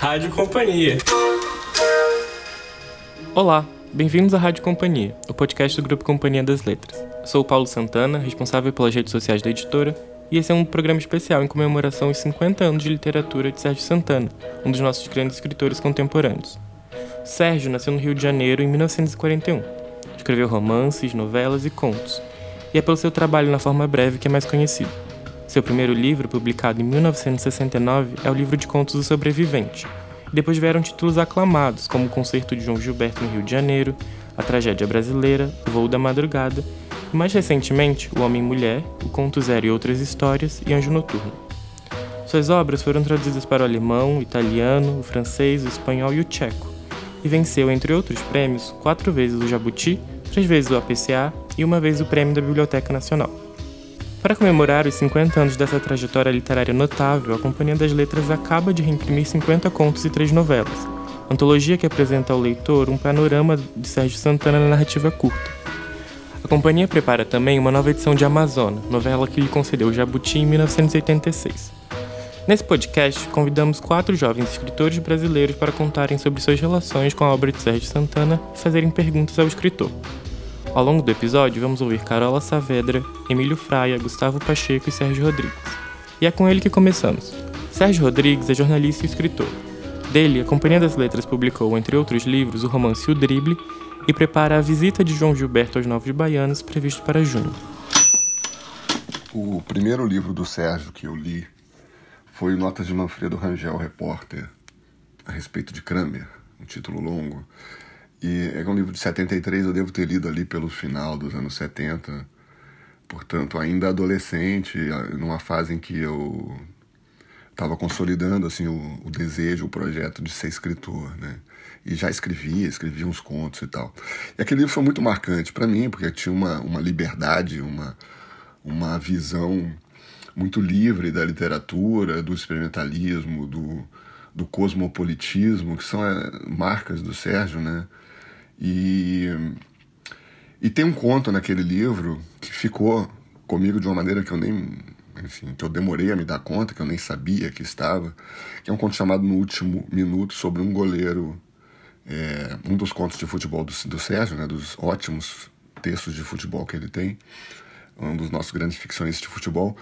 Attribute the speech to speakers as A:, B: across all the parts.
A: Rádio Companhia.
B: Olá, bem-vindos à Rádio Companhia, o podcast do Grupo Companhia das Letras. Sou o Paulo Santana, responsável pelas redes sociais da editora, e esse é um programa especial em comemoração aos 50 anos de literatura de Sérgio Santana, um dos nossos grandes escritores contemporâneos. Sérgio nasceu no Rio de Janeiro em 1941. Escreveu romances, novelas e contos, e é pelo seu trabalho na forma breve que é mais conhecido. Seu primeiro livro, publicado em 1969, é o livro de contos O Sobrevivente. Depois vieram títulos aclamados, como O Concerto de João Gilberto no Rio de Janeiro, A Tragédia Brasileira, O Voo da Madrugada, e mais recentemente, O Homem e Mulher, O Conto Zero e Outras Histórias e Anjo Noturno. Suas obras foram traduzidas para o alemão, o italiano, o francês, o espanhol e o tcheco, e venceu, entre outros prêmios, quatro vezes o Jabuti, três vezes o APCA e uma vez o Prêmio da Biblioteca Nacional. Para comemorar os 50 anos dessa trajetória literária notável, a Companhia das Letras acaba de reimprimir 50 contos e três novelas, antologia que apresenta ao leitor um panorama de Sérgio Santana na narrativa curta. A companhia prepara também uma nova edição de Amazônia, novela que lhe concedeu Jabuti em 1986. Nesse podcast, convidamos quatro jovens escritores brasileiros para contarem sobre suas relações com a obra de Sérgio Santana e fazerem perguntas ao escritor. Ao longo do episódio, vamos ouvir Carola Saavedra, Emílio Fraia, Gustavo Pacheco e Sérgio Rodrigues. E é com ele que começamos. Sérgio Rodrigues é jornalista e escritor. Dele, a Companhia das Letras publicou, entre outros livros, o romance O Drible e prepara a visita de João Gilberto aos Novos Baianos, previsto para junho.
C: O primeiro livro do Sérgio que eu li foi Notas de Manfredo Rangel, repórter, a respeito de Kramer, um título longo. E é um livro de 73, eu devo ter lido ali pelo final dos anos 70, portanto, ainda adolescente, numa fase em que eu estava consolidando assim o, o, desejo, o projeto de ser escritor, né? E já escrevia, escrevia uns contos e tal. E aquele livro foi muito marcante para mim, porque tinha uma, uma liberdade, uma, uma visão muito livre da literatura, do experimentalismo, do, do cosmopolitismo, que são é, marcas do Sérgio, né? E, e tem um conto naquele livro que ficou comigo de uma maneira que eu nem. Enfim, que eu demorei a me dar conta, que eu nem sabia que estava, que é um conto chamado No Último Minuto, sobre um goleiro, é, um dos contos de futebol do, do Sérgio, né, dos ótimos textos de futebol que ele tem, um dos nossos grandes ficcionistas de futebol.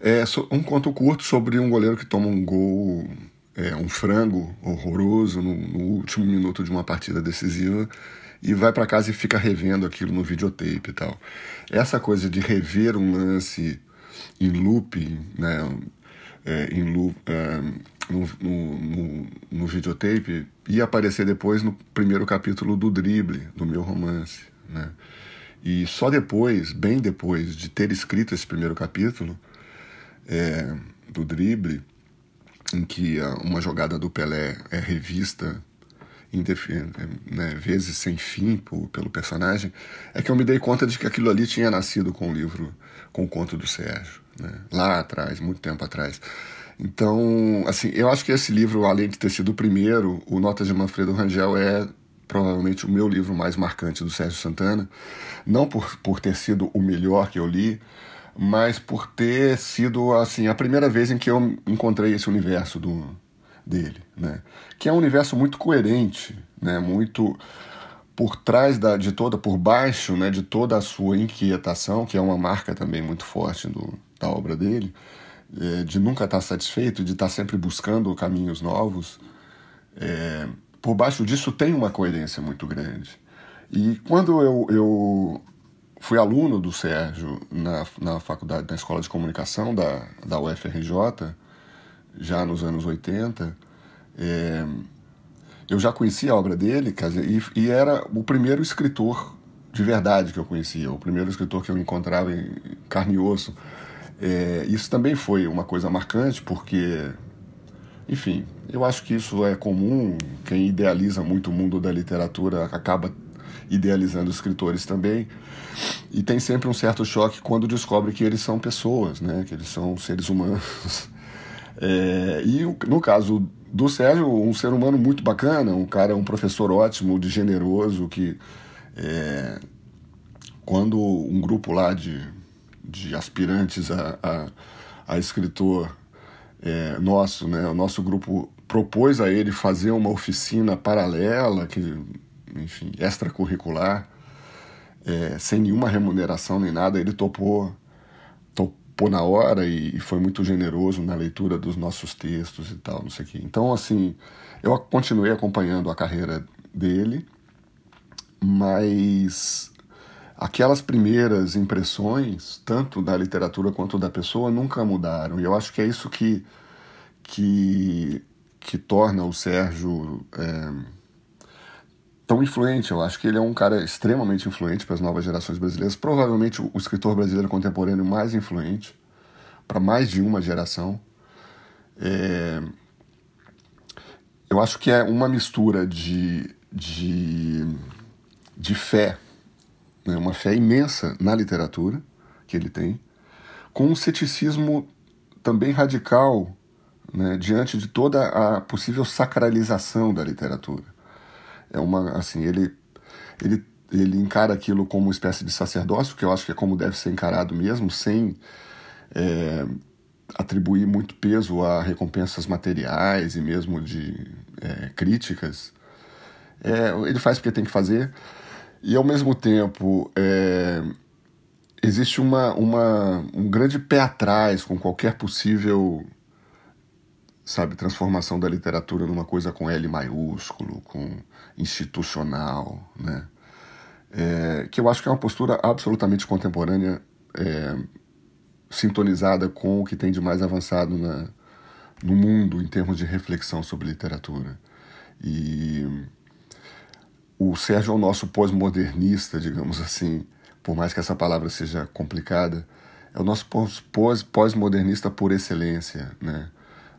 C: É um conto curto sobre um goleiro que toma um gol é, um frango horroroso no, no, último minuto de uma partida decisiva e vai para casa e fica revendo aquilo no videotape e tal. Essa coisa de rever um lance em loop, né, é, em loop, é, no, no, no, no, videotape, ia aparecer depois no primeiro capítulo do Drible, do meu romance. Né? E só depois, bem depois de ter escrito esse primeiro capítulo é, do Drible, em que uma jogada do Pelé é revista né, vezes sem fim por, pelo personagem, é que eu me dei conta de que aquilo ali tinha nascido com o livro, com o conto do Sérgio, né, lá atrás, muito tempo atrás. Então, assim, eu acho que esse livro, além de ter sido o primeiro, o Notas de Manfredo Rangel é provavelmente o meu livro mais marcante do Sérgio Santana, não por, por ter sido o melhor que eu li, mas por ter sido assim a primeira vez em que eu encontrei esse universo do, dele, né? Que é um universo muito coerente, né? Muito por trás da, de toda, por baixo, né? De toda a sua inquietação, que é uma marca também muito forte do, da obra dele, é, de nunca estar satisfeito, de estar sempre buscando caminhos novos. É, por baixo disso tem uma coerência muito grande. E quando eu, eu fui aluno do Sérgio na, na faculdade, na escola de comunicação da, da UFRJ, já nos anos 80. É, eu já conhecia a obra dele, e, e, era o primeiro escritor de verdade que eu conhecia, o primeiro escritor que eu encontrava em carne e osso. É, isso também foi uma coisa marcante, porque, enfim, eu acho que isso é comum. Quem idealiza muito o mundo da literatura acaba idealizando escritores também. E tem sempre um certo choque quando descobre que eles são pessoas, né? que eles são seres humanos. É, e no caso do Sérgio, um ser humano muito bacana, um cara, um professor ótimo, de generoso, que é, quando um grupo lá de, de aspirantes a, a, a escritor é, nosso, né, o nosso grupo propôs a ele fazer uma oficina paralela, que, enfim, extracurricular, é, sem nenhuma remuneração nem nada, ele topou, topou na hora e, e, foi muito generoso na leitura dos nossos textos e tal, não sei o quê. Então, assim, eu continuei acompanhando a carreira dele, mas aquelas primeiras impressões, tanto da literatura quanto da pessoa, nunca mudaram. E eu acho que é isso que, que, que torna o Sérgio é, tão influente. Eu acho que ele é um cara extremamente influente para as novas gerações brasileiras, provavelmente o, escritor brasileiro contemporâneo mais influente para mais de uma geração. É, eu acho que é uma mistura de, de, de fé né, uma fé imensa na literatura que ele tem, com um ceticismo também radical né, diante de toda a possível sacralização da literatura. É uma assim ele ele ele encara aquilo como uma espécie de sacerdócio, que eu acho que é como deve ser encarado mesmo, sem é, atribuir muito peso a recompensas materiais e mesmo de é, críticas. É, ele faz porque tem que fazer, e ao mesmo tempo é, existe uma, uma, um grande pé atrás com qualquer possível sabe transformação da literatura numa coisa com L maiúsculo, com institucional, né? É, que eu acho que é uma postura absolutamente contemporânea, é, sintonizada com o que tem de mais avançado na, no mundo em termos de reflexão sobre literatura. E o Sérgio é o nosso pós-modernista, digamos assim, por mais que essa palavra seja complicada, é o nosso pós-modernista por excelência, né?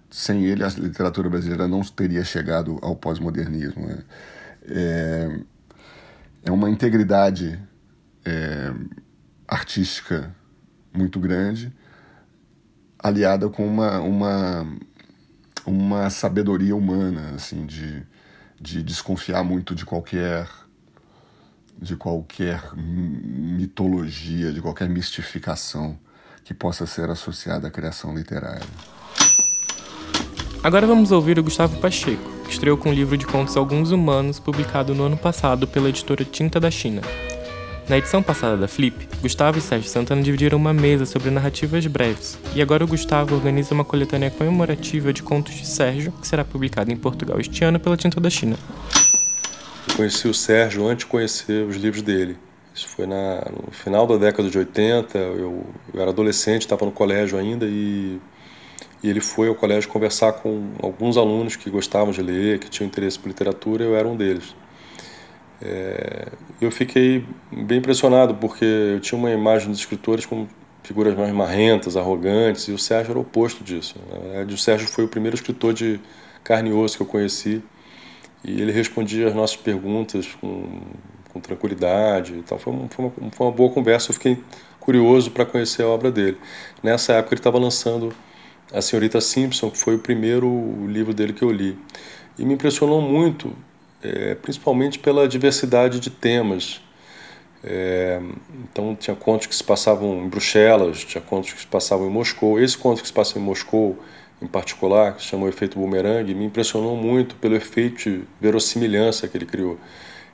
C: Sem ele, a literatura brasileira não teria chegado ao pós-modernismo. Né? É, é uma integridade é, artística muito grande, aliada com uma, uma, uma sabedoria humana, assim, de, de desconfiar muito de qualquer de qualquer mitologia, de qualquer mistificação que possa ser associada à criação literária.
B: Agora vamos ouvir o Gustavo Pacheco, que estreou com o livro de contos Alguns Humanos, publicado no ano passado pela editora Tinta da China. Na edição passada da Flip, Gustavo e Sérgio Santana dividiram uma mesa sobre narrativas breves, e agora o Gustavo organiza uma coletânea comemorativa de contos de Sérgio, que será publicada em Portugal este ano pela Tinta da China.
A: Eu conheci o Sérgio antes de conhecer os livros dele. Isso foi na, no final da década de 80, eu, eu era adolescente, estava no colégio ainda e, e ele foi ao colégio conversar com alguns alunos que gostavam de ler, que tinham interesse por literatura, eu era um deles. É, eu fiquei bem impressionado porque eu tinha uma imagem dos escritores como figuras mais marrentas, arrogantes, e o Sérgio era o oposto disso. Verdade, o Sérgio foi o primeiro escritor de carne e osso que eu conheci e ele respondia as nossas perguntas com, com tranquilidade. Então foi, foi, uma, foi uma boa conversa. Eu fiquei curioso para conhecer a obra dele. Nessa época ele estava lançando A Senhorita Simpson, que foi o primeiro livro dele que eu li. E me impressionou muito é, principalmente pela diversidade de temas. É, então tinha contos que se passavam em Bruxelas, tinha contos que se passavam em Moscou. Esse conto que se passa em Moscou, em particular, que se chama o efeito boomerang, me impressionou muito pelo efeito de verossimilhança que ele criou.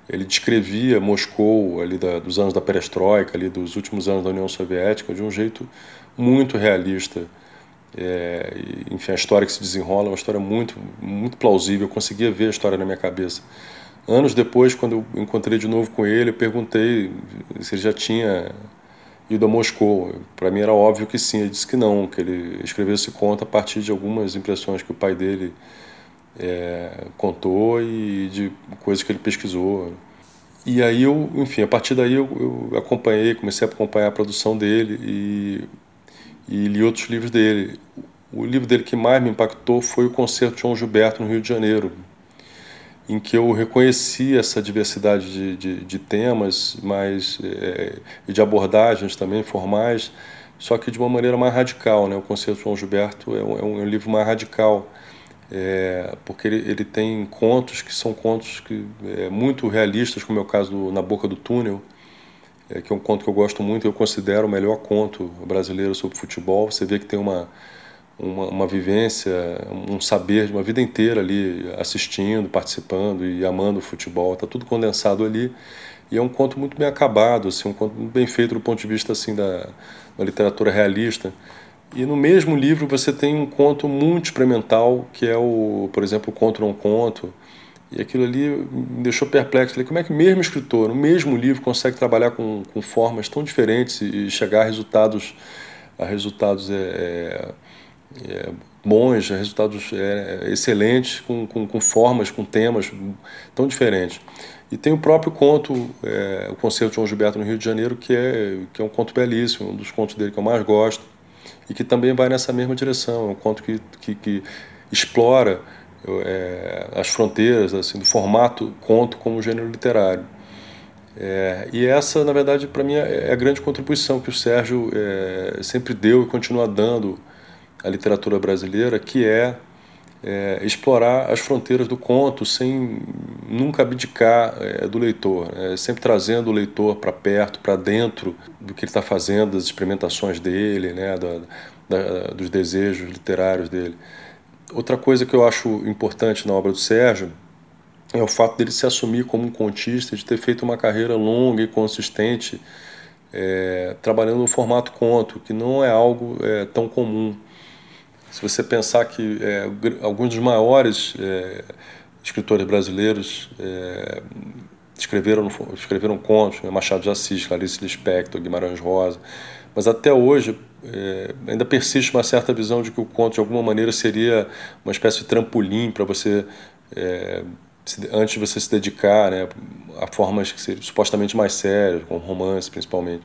A: Ele descrevia Moscou ali da, dos anos da perestroika, ali dos últimos anos da União Soviética, de um jeito muito realista. É, enfim, a história que se desenrola é uma história muito, muito plausível. Eu conseguia ver a história na minha cabeça. Anos depois, quando eu encontrei de novo com ele, eu perguntei se ele já tinha ido a Moscou. Para mim era óbvio que sim. Ele disse que não, que ele escreveu esse conto a partir de algumas impressões que o pai dele é, contou e de coisas que ele pesquisou. E aí eu, enfim, a partir daí eu, eu acompanhei, comecei a acompanhar a produção dele e e li outros livros dele. O livro dele que mais me impactou foi o Concerto de João Gilberto no Rio de Janeiro, em que eu reconheci essa diversidade de, de, de temas mas, é, e de abordagens também formais, só que de uma maneira mais radical. Né? O Concerto de João Gilberto é um, é um livro mais radical, é, porque ele, ele, tem contos que são contos que, é, muito realistas, como é o caso do Na Boca do Túnel, é, que é um conto que eu gosto muito, eu considero o melhor conto brasileiro sobre futebol. Você vê que tem uma, uma, uma vivência, um saber de uma vida inteira ali assistindo, participando e amando o futebol. Está tudo condensado ali. E é um conto muito bem acabado, assim, um conto bem feito do ponto de vista assim da, da literatura realista. E no mesmo livro você tem um conto muito experimental, que é o, por exemplo, o Conto Não Conto. E aquilo ali me deixou perplexo. Falei, como é que o mesmo escritor, no mesmo livro, consegue trabalhar com, com formas tão diferentes e chegar a resultados, a resultados é, é, é, bons, a resultados é, excelentes, com, com, com, formas, com temas tão diferentes. E tem o próprio conto, é, o Concerto de João Gilberto no Rio de Janeiro, que é, que é um conto belíssimo, um dos contos dele que eu mais gosto e que também vai nessa mesma direção. É um conto que, que, que explora é, as fronteiras assim, do formato conto como gênero literário. É, e essa, na verdade, para mim é a grande contribuição que o Sérgio é, sempre deu e continua dando à literatura brasileira, que é é, explorar as fronteiras do conto sem nunca abdicar é, do leitor, né? sempre trazendo o leitor para perto, para dentro do que ele está fazendo, das experimentações dele, né? Da, da, dos desejos literários dele. Outra coisa que eu acho importante na obra do Sérgio é o fato dele se assumir como um contista, de ter feito uma carreira longa e consistente é, trabalhando no formato conto, que não é algo é, tão comum. Se você pensar que é, alguns dos maiores é, escritores brasileiros é, escreveram, escreveram contos, né? Machado de Assis, Clarice Lispector, Guimarães Rosa, mas até hoje é, ainda persiste uma certa visão de que o conto de alguma maneira seria uma espécie de trampolim para você é, antes de você se dedicar né, a formas que seriam supostamente mais sérias, como romance principalmente.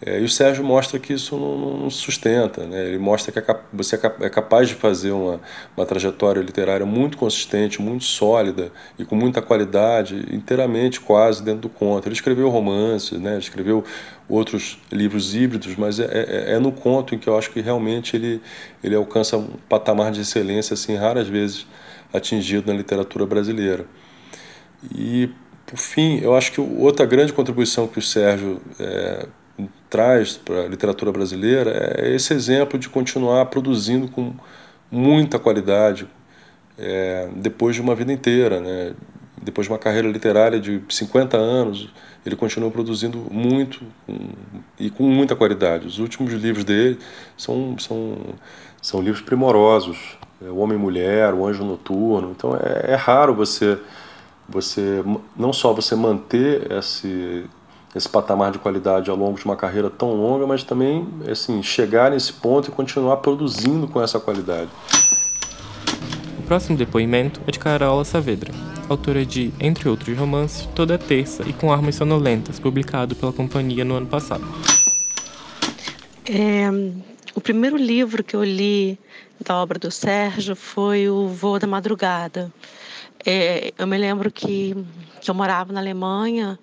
A: É, e o Sérgio mostra que isso não, não sustenta, né? ele mostra que é você é capaz de fazer uma, uma trajetória literária muito consistente, muito sólida e com muita qualidade, inteiramente quase dentro do conto. Ele escreveu romances, né? escreveu outros livros híbridos, mas é, é, é, no conto em que eu acho que realmente ele, ele alcança um patamar de excelência assim raras vezes atingido na literatura brasileira. E, por fim, eu acho que outra grande contribuição que o Sérgio é, traz para a literatura brasileira é esse exemplo de continuar produzindo com muita qualidade é, depois de uma vida inteira, né? depois de uma carreira literária de 50 anos, ele continua produzindo muito com, e com muita qualidade. Os últimos livros dele são, são, são livros primorosos. É, o Homem e Mulher, O Anjo Noturno. Então é, é raro você, você não só você manter esse, esse patamar de qualidade ao longo de uma carreira tão longa, mas também assim, chegar nesse ponto e continuar produzindo com essa qualidade.
B: O próximo depoimento é de Carola Saavedra, autora de, entre outros romances, Toda Terça e Com Armas Sonolentas, publicado pela companhia no ano passado.
D: É, o primeiro livro que eu li da obra do Sérgio foi o Voo da Madrugada. É, eu me lembro que, que eu morava na Alemanha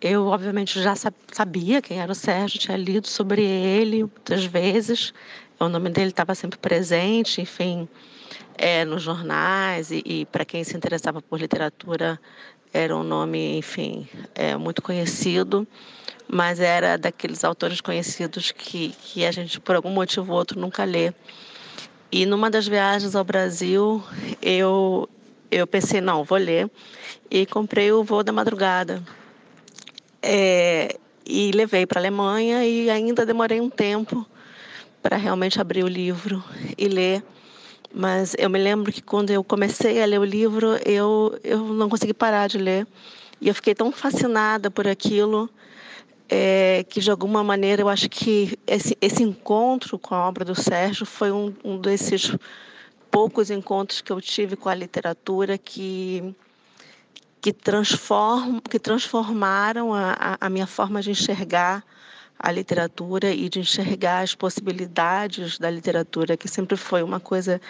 D: eu, obviamente, já sabia quem era o Sérgio, tinha lido sobre ele muitas vezes. O nome dele estava sempre presente, enfim, é, nos jornais. E, e para quem se interessava por literatura, era um nome, enfim, é, muito conhecido. Mas era daqueles autores conhecidos que, que a gente, por algum motivo ou outro, nunca lê. E numa das viagens ao Brasil, eu, eu pensei, não, vou ler. E comprei o Voo da Madrugada, é, e levei para a Alemanha e ainda demorei um tempo para realmente abrir o livro e ler. Mas eu me lembro que quando eu comecei a ler o livro, eu, eu não consegui parar de ler. E eu fiquei tão fascinada por aquilo é, que, de alguma maneira, eu acho que esse, esse encontro com a obra do Sérgio foi um, um desses poucos encontros que eu tive com a literatura que que, transform, que transformaram a, a minha forma de enxergar a literatura e de enxergar as possibilidades da literatura, que sempre foi uma coisa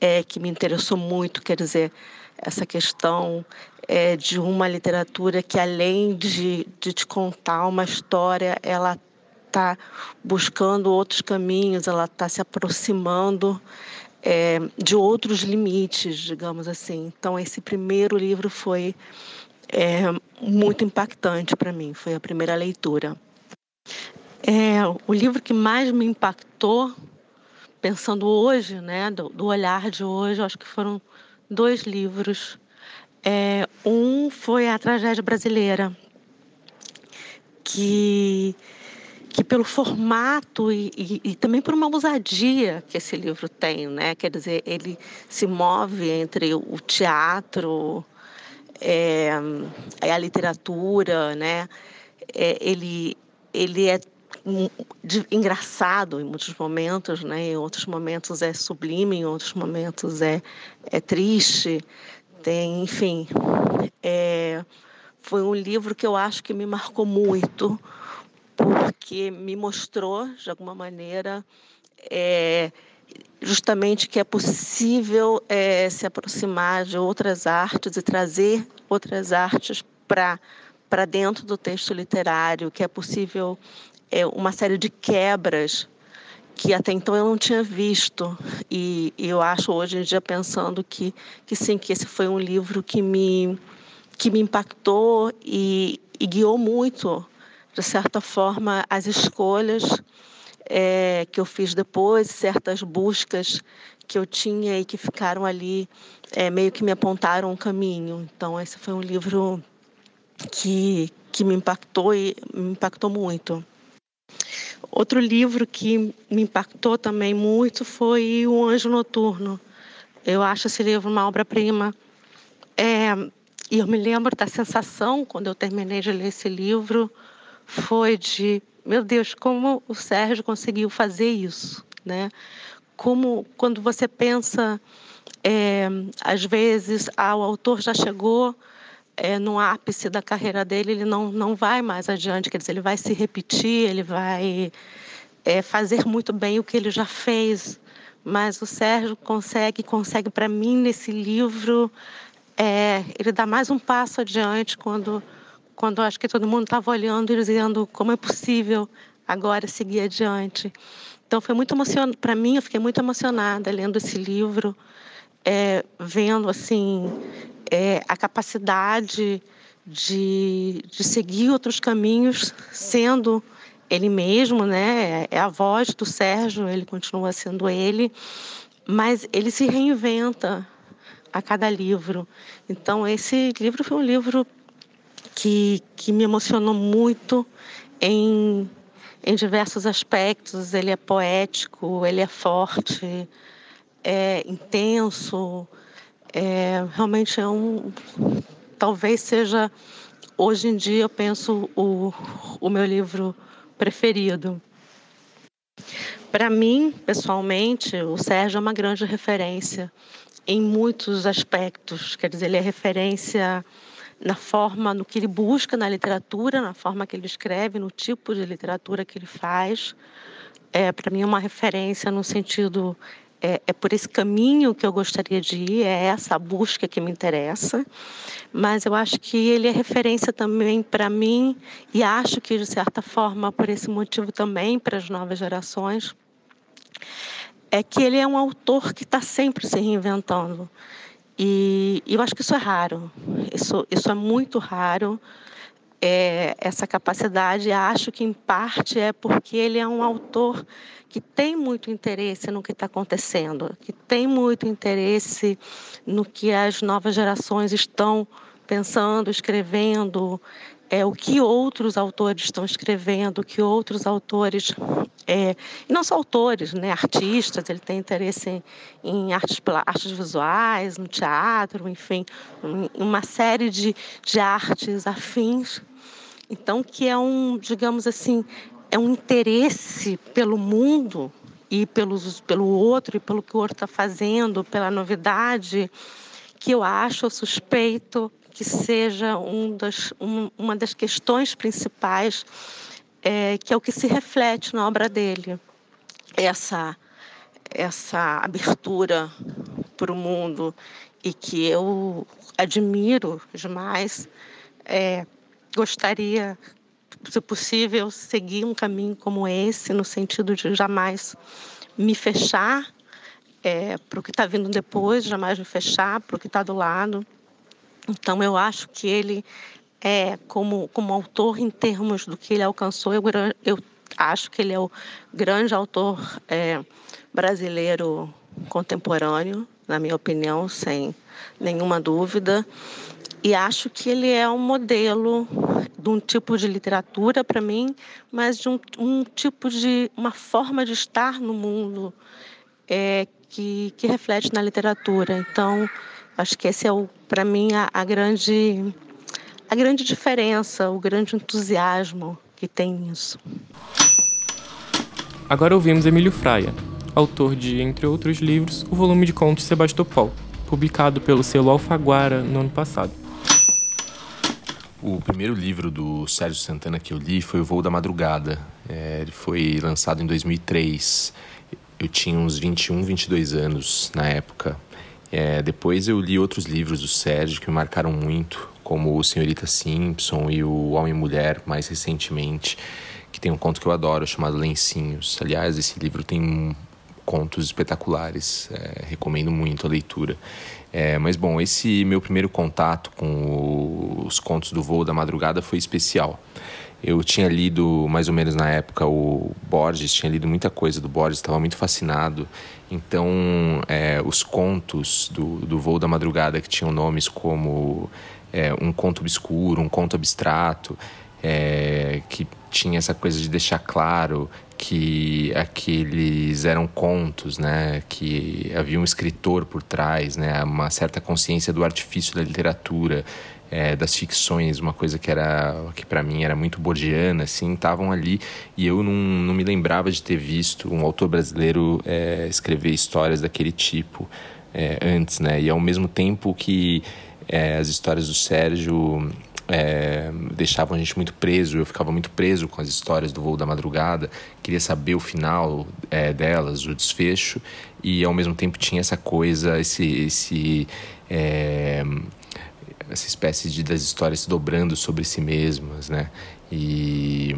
D: é, que me interessou muito, quer dizer, essa questão é, de uma literatura que, além de, de te contar uma história, ela está buscando outros caminhos, ela está se aproximando é, de outros limites, digamos assim. Então, esse primeiro livro foi é, muito impactante para mim, foi a primeira leitura. É, o livro que mais me impactou pensando hoje, né, do, do, olhar de hoje, acho que foram dois livros. É, um foi a tragédia brasileira, que que pelo formato e, e, e, também por uma ousadia que esse livro tem, né? Quer dizer, ele se move entre o teatro, é, a literatura, né? É, ele ele é engraçado em muitos momentos, né? Em outros momentos é sublime, em outros momentos é é triste. Tem, enfim, é, foi um livro que eu acho que me marcou muito porque me mostrou, de alguma maneira, é, justamente que é possível é, se aproximar de outras artes e trazer outras artes para para dentro do texto literário, que é possível é, uma série de quebras que até então eu não tinha visto. E, e, eu acho hoje em dia pensando que que sim que esse foi um livro que me que me impactou e, e guiou muito de certa forma, as escolhas é, que eu fiz depois, certas buscas que eu tinha e que ficaram ali, é, meio que me apontaram um caminho. Então, esse foi um livro que, que me impactou e me impactou muito. Outro livro que me impactou também muito foi O Anjo Noturno. Eu acho esse livro uma obra-prima. É, e eu me lembro da sensação, quando eu terminei de ler esse livro, foi de, meu Deus, como o Sérgio conseguiu fazer isso, né? Como quando você pensa, é, às vezes, ah, o autor já chegou é, no ápice da carreira dele, ele não, não vai mais adiante, quer dizer, ele vai se repetir, ele vai é, fazer muito bem o que ele já fez, mas o Sérgio consegue, consegue para mim nesse livro, é, ele dá mais um passo adiante quando quando acho que todo mundo estava olhando e dizendo como é possível agora seguir adiante. Então foi muito emocionante para mim, eu fiquei muito emocionada lendo esse livro, é, vendo assim é, a capacidade de, de seguir outros caminhos, sendo ele mesmo, né? É a voz do Sérgio, ele continua sendo ele, mas ele se reinventa a cada livro. Então esse livro foi um livro que, que me emocionou muito em, em diversos aspectos. Ele é poético, ele é forte, é intenso, é, realmente é um. Talvez seja, hoje em dia, eu penso, o, o meu livro preferido. Para mim, pessoalmente, o Sérgio é uma grande referência em muitos aspectos. Quer dizer, ele é referência na forma, no que ele busca na literatura, na forma que ele escreve, no tipo de literatura que ele faz. É, Para mim, é uma referência no sentido. É, é, por esse caminho que eu gostaria de ir, é essa busca que me interessa. Mas eu acho que ele é referência também para mim, e acho que, de certa forma, por esse motivo também para as novas gerações, é que ele é um autor que está sempre se reinventando. E, eu acho que isso é raro, isso, isso é muito raro, é, essa capacidade. Acho que, em parte, é porque ele é um autor que tem muito interesse no que está acontecendo, que tem muito interesse no que as novas gerações estão pensando, escrevendo, é, o que outros autores estão escrevendo, o que outros autores, é, e não só autores, né, artistas, ele tem interesse em, em artes, artes visuais, no teatro, enfim, em uma série de, de artes afins. Então, que é um, digamos assim, é um interesse pelo mundo e pelos, pelo outro e pelo que o outro está fazendo, pela novidade, que eu acho suspeito que seja um das, um, uma das questões principais, é, que é o que se reflete na obra dele. Essa, essa abertura para o mundo e que eu admiro demais. É, gostaria, se possível, seguir um caminho como esse, no sentido de jamais me fechar é, para o que está vindo depois, jamais me fechar para o que está do lado. Então, eu acho que ele, é, como, como autor, em termos do que ele alcançou, eu, eu acho que ele é o grande autor é, brasileiro contemporâneo, na minha opinião, sem nenhuma dúvida. E acho que ele é um modelo de um tipo de literatura para mim, mas de um, um, tipo de uma forma de estar no mundo é, que, que reflete na literatura. Então, acho que esse é para mim a, a grande a grande diferença, o grande entusiasmo que tem nisso.
B: Agora ouvimos Emílio Fraia, autor de, entre outros livros, o volume de contos Sebastopol, publicado pelo selo Alfaguara no ano passado.
E: O primeiro livro do Sérgio Santana que eu li foi O Voo da Madrugada. É, ele foi lançado em 2003. Eu tinha uns 21, 22 anos na época. É, depois eu li outros livros do Sérgio que me marcaram muito, como o Senhorita Simpson e o Homem e Mulher, mais recentemente, que tem um conto que eu adoro chamado Lencinhos. Aliás, esse livro tem contos espetaculares, é, recomendo muito a leitura. É, mas bom, esse meu primeiro contato com os contos do voo da madrugada foi especial. Eu tinha lido mais ou menos na época o Borges, tinha lido muita coisa do Borges, estava muito fascinado. Então, é, os contos do, do Voo da Madrugada, que tinham nomes como é, um conto obscuro, um conto abstrato, é, que tinha essa coisa de deixar claro que aqueles eram contos, né? Que havia um escritor por trás, né? Uma certa consciência do artifício da literatura, é, das ficções, uma coisa que era que para mim era muito borgiana, assim, estavam ali e eu não, não me lembrava de ter visto um autor brasileiro é, escrever histórias daquele tipo é, antes, né? E ao mesmo tempo que é, as histórias do Sérgio é, deixavam a gente muito preso, eu ficava muito preso com as histórias do voo da madrugada, queria saber o final é, delas, o desfecho, e ao mesmo tempo tinha essa coisa, esse, esse é, essa espécie de das histórias se dobrando sobre si mesmas, né? E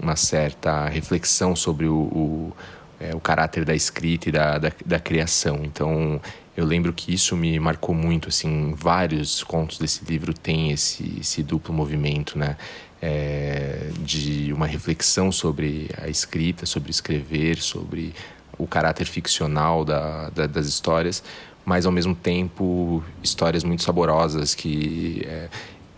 E: uma certa reflexão sobre o, o, é, o caráter da escrita e da, da, da, criação. Então, eu lembro que isso me marcou muito, assim, vários contos desse livro têm esse, esse duplo movimento, né? É, de uma reflexão sobre a escrita, sobre escrever, sobre o caráter ficcional da, da, das histórias, mas ao mesmo tempo histórias muito saborosas que é,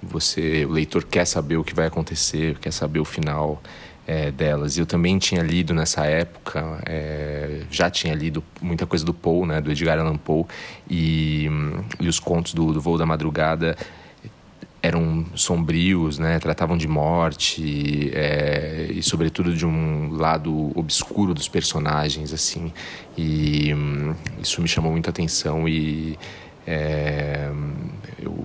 E: você, o leitor quer saber o que vai acontecer, quer saber o final é, delas. Eu também tinha lido nessa época, é, já tinha lido muita coisa do Poe, né, do Edgar Allan Poe, e, e os contos do, do Voo da Madrugada eram sombrios, né? Tratavam de morte é, e, sobretudo, de um lado obscuro dos personagens, assim. E hum, isso me chamou muita atenção e é, eu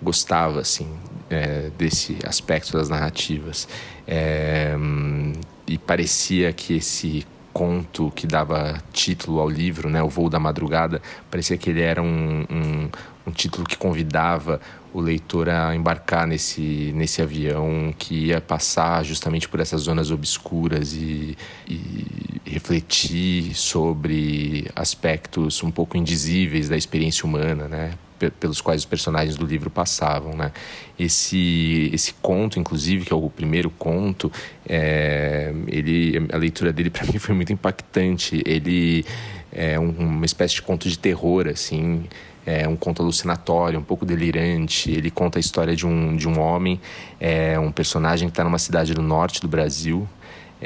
E: gostava, assim, é, desse aspecto das narrativas. É, hum, e parecia que esse conto que dava título ao livro, né, O Voo da Madrugada, parecia que ele era um, um, um título que convidava o leitor a embarcar nesse, nesse avião que ia passar justamente por essas zonas obscuras e, e refletir sobre aspectos um pouco indizíveis da experiência humana, né? pelos quais os personagens do livro passavam, né? Esse esse conto, inclusive, que é o primeiro conto, é, ele a leitura dele para mim foi muito impactante. Ele é um, uma espécie de conto de terror, assim é um conto alucinatório, um pouco delirante. Ele conta a história de um, de um homem, é um personagem que está numa cidade do norte do Brasil.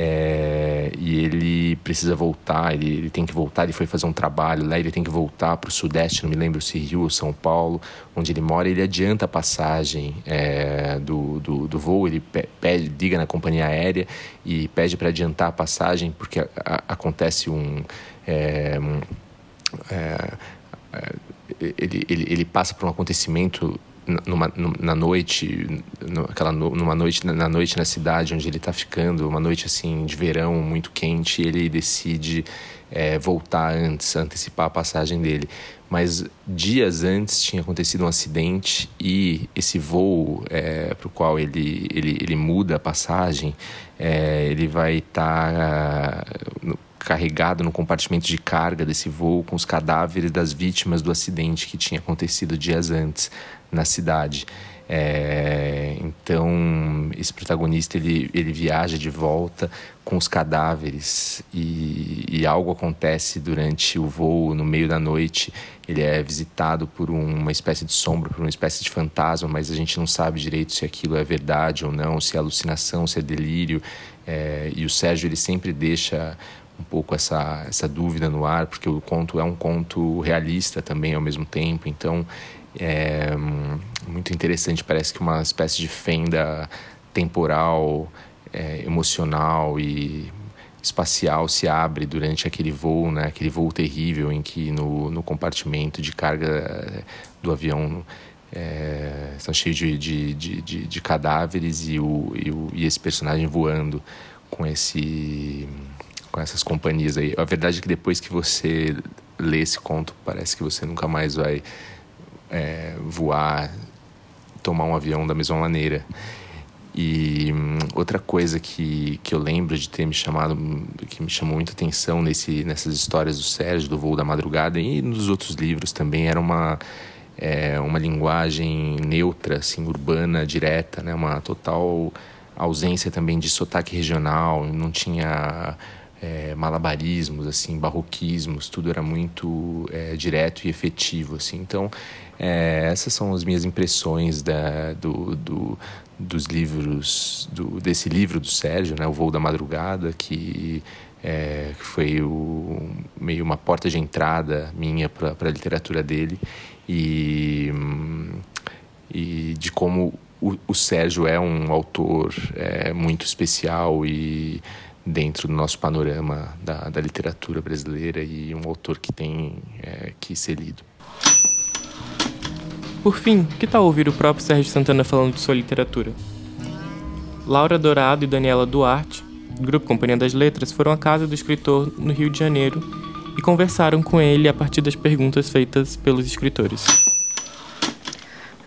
E: É, e ele precisa voltar, ele, ele, tem que voltar, ele foi fazer um trabalho lá, ele tem que voltar para o sudeste, não me lembro se Rio ou São Paulo, onde ele mora, ele adianta a passagem é, do, do, do, voo, ele pede, liga na companhia aérea e pede para adiantar a passagem, porque a, a, acontece um, é, um é, é, ele, ele, ele passa por um acontecimento numa, na noite, aquela, numa noite na noite na cidade onde ele está ficando, uma noite assim de verão muito quente, ele decide é, voltar antes, antecipar a passagem dele. Mas dias antes tinha acontecido um acidente e esse voo é, para o qual ele, ele, ele muda a passagem, é, ele vai estar tá, carregado no compartimento de carga desse voo com os cadáveres das vítimas do acidente que tinha acontecido dias antes na cidade. É, então esse protagonista ele, ele viaja de volta com os cadáveres e, e, algo acontece durante o voo no meio da noite ele é visitado por uma espécie de sombra por uma espécie de fantasma mas a gente não sabe direito se aquilo é verdade ou não se é alucinação se é delírio é, e o Sérgio ele sempre deixa um pouco essa, essa dúvida no ar porque o conto é um conto realista também ao mesmo tempo então é muito interessante, parece que uma espécie de fenda temporal, é, emocional e espacial se abre durante aquele voo, né? aquele voo terrível em que no, no compartimento de carga do avião é, estão cheios de, de, de, de, cadáveres e, o, e, o, e esse personagem voando com esse com essas companhias aí. A verdade é que depois que você lê esse conto, parece que você nunca mais vai é, voar, tomar um avião da mesma maneira. E hum, outra coisa que, que eu lembro de ter me chamado, que me chamou muita atenção nesse, nessas histórias do Sérgio, do Voo da Madrugada e nos outros livros também, era uma, é, uma linguagem neutra, assim, urbana, direta, né? uma total ausência também de sotaque regional, não tinha é, malabarismos, assim, barroquismos, tudo era muito é, direto e efetivo, assim. Então, é, essas são as minhas impressões da, do, do, dos livros, do, desse livro do Sérgio, né, O Voo da Madrugada, que é, foi o, meio uma porta de entrada minha para a literatura dele e, e de como o, o Sérgio é um autor é, muito especial e dentro do nosso panorama da, da literatura brasileira e um autor que tem é, que ser lido.
B: Por fim, que tal ouvir o próprio Sérgio Santana falando de sua literatura? Laura Dourado e Daniela Duarte, do grupo Companhia das Letras, foram à casa do escritor no Rio de Janeiro e conversaram com ele a partir das perguntas feitas pelos escritores.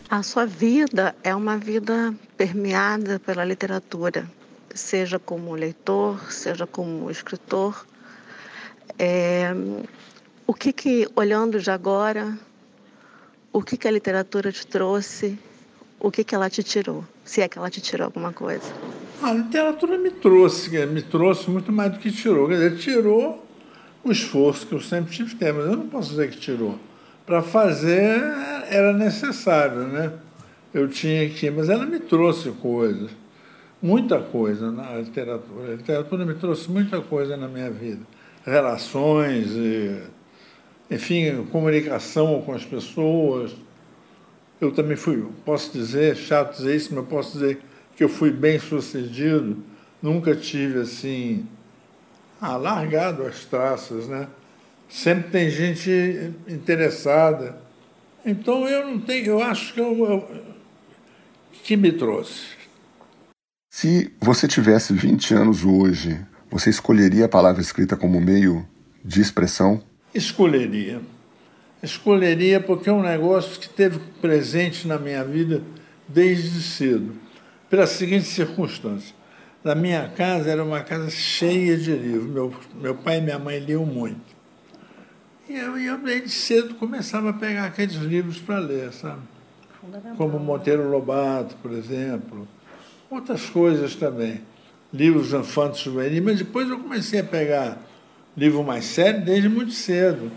D: A sua vida é uma vida permeada pela literatura seja como leitor, seja como escritor. É, o que que, olhando de agora, o que que a literatura te trouxe, o que que ela te tirou, se é que ela te tirou alguma coisa?
F: A literatura me trouxe, me trouxe muito mais do que tirou. Quer dizer, tirou o esforço que eu sempre tive ter, mas eu não posso dizer que tirou. Para fazer era necessário, né? Eu tinha que, mas ela me trouxe coisas muita coisa na literatura. A literatura me trouxe muita coisa na minha vida. Relações, e, enfim, comunicação com as pessoas. Eu também fui, posso dizer, chato dizer isso, mas posso dizer que eu fui bem sucedido. Nunca tive assim, alargado as traças, né? Sempre tem gente interessada. Então eu não tenho, eu acho que eu, eu que me trouxe
C: se você tivesse 20 anos hoje, você escolheria a palavra escrita como meio de expressão?
F: Escolheria. Escolheria porque é um negócio que teve presente na minha vida desde cedo, pela seguinte circunstância. Na minha casa era uma casa cheia de livros. Meu, meu pai e minha mãe liam muito. E eu, eu desde cedo começava a pegar aqueles livros para ler, sabe? Como Monteiro Lobato, por exemplo outras coisas também. Livros infantos juvenis, mas depois eu comecei a pegar livro mais sério desde muito cedo.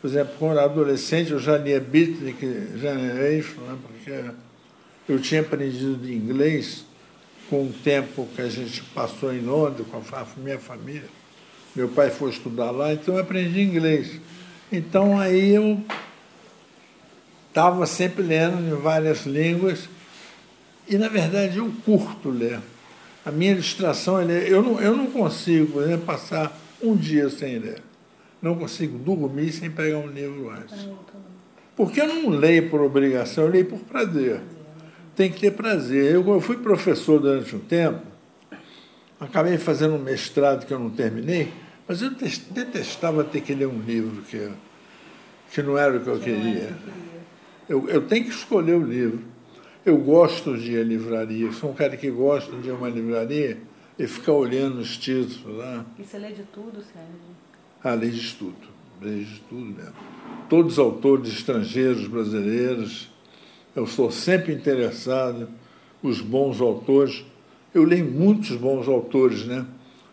F: Por exemplo, quando era adolescente, eu já lia Beatnik Generation, né, porque eu tinha aprendido inglês com o tempo que a gente passou em Londres, com a minha família. Meu pai foi estudar lá, então eu aprendi inglês. Então aí eu estava sempre lendo em várias línguas e, na verdade, eu curto ler. A minha distração é ler. Eu não, eu não consigo né, passar um dia sem ler. Não consigo dormir sem pegar um livro antes. Porque eu não leio por obrigação, eu leio por prazer. Tem que ter prazer. Eu, eu fui professor durante um tempo, acabei fazendo um mestrado que eu não terminei, mas eu detestava ter que ler um livro que, que não era o que eu queria. Eu, eu tenho que escolher o livro. Eu gosto de ir à livraria, sou um cara que gosta de ir a uma livraria e ficar olhando os títulos lá.
G: E você lê de tudo, Sérgio?
F: Ah, lê de tudo, lê de tudo mesmo. Todos os autores estrangeiros, brasileiros, Eu estou sempre interessado, os bons autores. Eu leio muitos bons autores, né?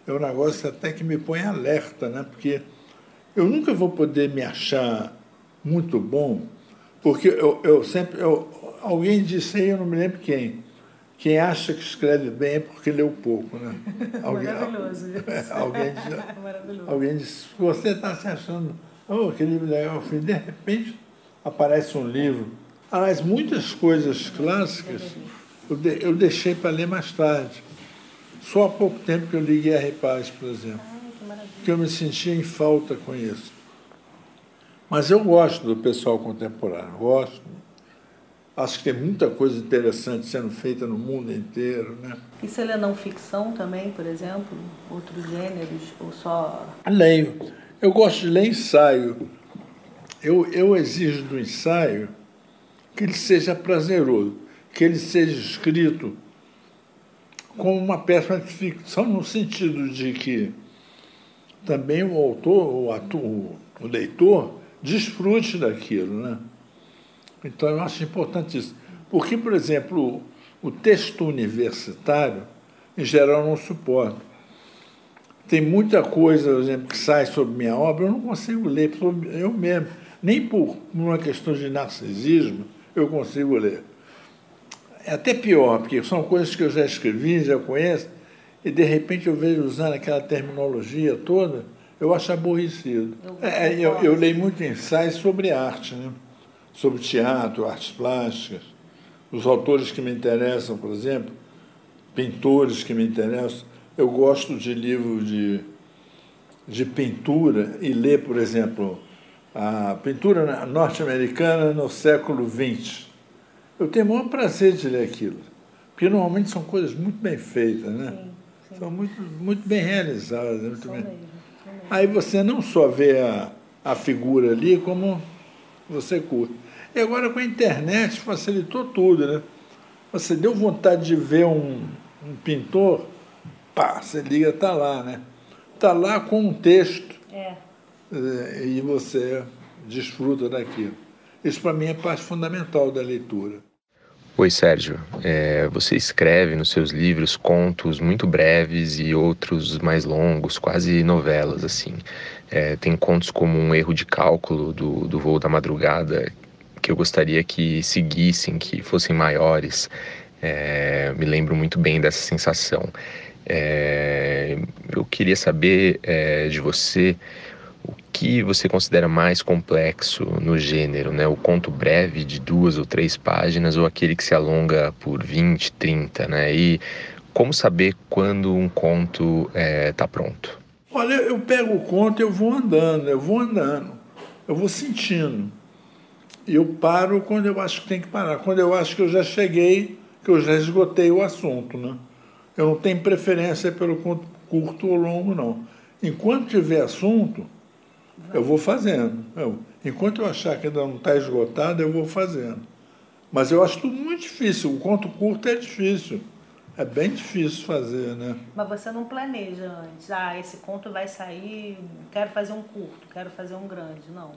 F: É um negócio até que me põe alerta, né? Porque eu nunca vou poder me achar muito bom, porque eu, eu sempre. Eu, alguém disse aí, eu não me lembro quem. Quem acha que escreve bem é porque leu pouco, né?
G: Alguém, Maravilhoso.
F: alguém, disse, Maravilhoso. alguém disse, você está se achando, oh, que livro legal. De repente aparece um livro. Aliás, muitas coisas clássicas eu, de, eu deixei para ler mais tarde. Só há pouco tempo que eu li Guerra e Paz, por exemplo. Que, que eu me sentia em falta com isso. Mas eu gosto do pessoal contemporâneo, gosto. Acho que tem muita coisa interessante sendo feita no mundo inteiro. Né?
G: E você lê não ficção também, por exemplo? Outros gêneros? Ou só.
F: Leio. Eu gosto de ler ensaio. Eu, eu exijo do ensaio que ele seja prazeroso, que ele seja escrito como uma peça de ficção, no sentido de que também o autor, o, ator, o leitor, desfrute daquilo. Né? Então, eu acho importante isso. Porque, por exemplo, o, texto universitário, em geral, não suporta. Tem muita coisa, por exemplo, que sai sobre minha obra, eu não consigo ler eu mesmo. Nem por uma questão de narcisismo eu consigo ler. É até pior, porque são coisas que eu já escrevi, já conheço, e de repente eu vejo usando aquela terminologia toda, eu acho aborrecido. Eu, é, eu, eu leio muito ensaios sobre arte, né? Sobre teatro, artes plásticas. Os autores que me interessam, por exemplo, pintores que me interessam. Eu gosto de livros de, de pintura e ler, por exemplo, a pintura norte-americana no século XX. Eu tenho o maior prazer de ler aquilo, porque normalmente são coisas muito bem feitas, né? Sim, sim. São muito, muito bem realizadas. Muito bem. Mesmo, Aí você não só vê a, a figura ali, como você curte. E agora com a internet facilitou tudo, né? Você deu vontade de ver um, um pintor, pá, você liga, está lá, né? Está lá com um texto. É. é. E você desfruta daquilo. Isso para mim é parte fundamental da leitura.
E: Oi, Sérgio. É, você escreve nos seus livros contos muito breves e outros mais longos, quase novelas, assim. É, tem contos como Um Erro de Cálculo, do, do Voo da Madrugada, que eu gostaria que seguissem, que fossem maiores. É, me lembro muito bem dessa sensação. É, eu queria saber é, de você o que você considera mais complexo no gênero, né? O conto breve de duas ou três páginas ou aquele que se alonga por 20, 30, né? E como saber quando um conto está é, pronto?
F: Olha, eu pego o conto eu vou andando, eu vou andando, eu vou sentindo. E eu paro quando eu acho que tem que parar, quando eu acho que eu já cheguei, que eu já esgotei o assunto, né? Eu não tenho preferência pelo curto ou longo, não. Enquanto tiver assunto, eu vou fazendo. Eu, enquanto eu achar que ainda não está esgotado, eu vou fazendo. Mas eu acho tudo muito difícil. O conto curto é difícil. É bem difícil fazer, né?
G: Mas você não planeja antes. Ah, esse conto vai sair, quero fazer um curto, quero fazer um grande, não.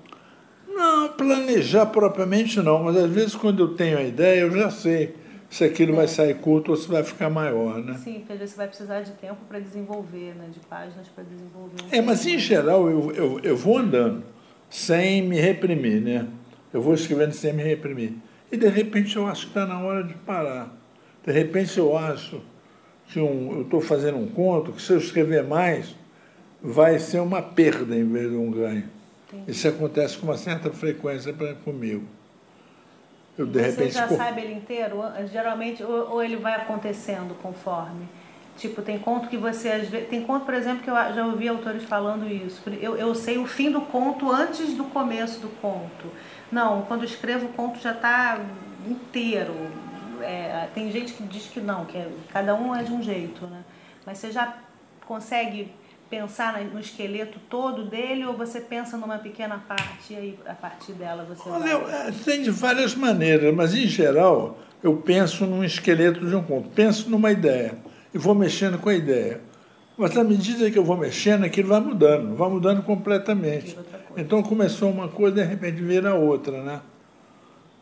F: Não, planejar propriamente não, mas às vezes quando eu tenho a ideia, eu já sei se aquilo é. vai sair curto ou se vai ficar maior, né?
G: Sim, porque às vezes você vai precisar de tempo para desenvolver, né? De páginas para desenvolver. Um
F: é, mas em geral eu, eu, eu vou andando sem me reprimir, né? Eu vou escrevendo sem me reprimir. E de repente eu acho que está na hora de parar. De repente eu acho que um, eu estou fazendo um conto que se eu escrever mais, vai ser uma perda em vez de um ganho. Isso acontece com uma certa frequência pra, comigo.
G: Eu, de Você repente, já sabe ele inteiro? Geralmente, ou, ou, ele vai acontecendo conforme? Tipo, tem conto que você... Às vezes, tem conto, por exemplo, que eu já ouvi autores falando isso. Eu, eu sei o fim do conto antes do começo do conto. Não, quando escrevo o conto já está inteiro é, tem gente que diz que não, que é, cada um é de um jeito, né? Mas você já consegue pensar no esqueleto todo dele ou você pensa numa pequena parte e aí a partir dela você
F: Olha, vai... É, tem de várias maneiras, mas em geral eu penso num esqueleto de um conto, penso numa ideia e vou mexendo com a ideia. Mas à medida que eu vou mexendo, aquilo vai mudando, vai mudando completamente. Então começou uma coisa, de repente vira outra, né?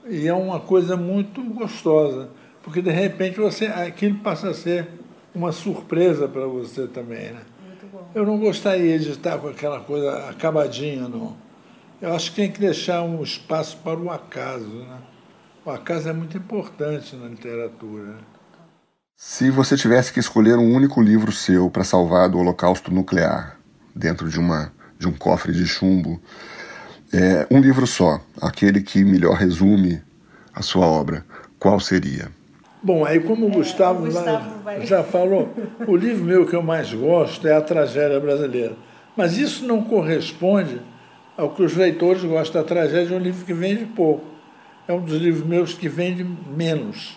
F: E é uma coisa muito gostosa, porque de repente você aquilo passa a ser uma surpresa para você também, né? Eu não gostaria de estar com aquela coisa acabadinha, não. Eu acho que tem que deixar um espaço para o acaso, né? O acaso é muito importante na literatura. Né?
C: Se você tivesse que escolher um único livro seu para salvar do holocausto nuclear, dentro de, uma, de um cofre de chumbo, é, um livro só, aquele que melhor resume a sua obra, qual seria?
F: Bom, aí como o é, Gustavo, Gustavo vai... já falou, o livro meu que eu mais gosto é A Tragédia Brasileira. Mas isso não corresponde ao que os leitores gostam. A Tragédia é um livro que vende pouco. É um dos livros meus que vende menos.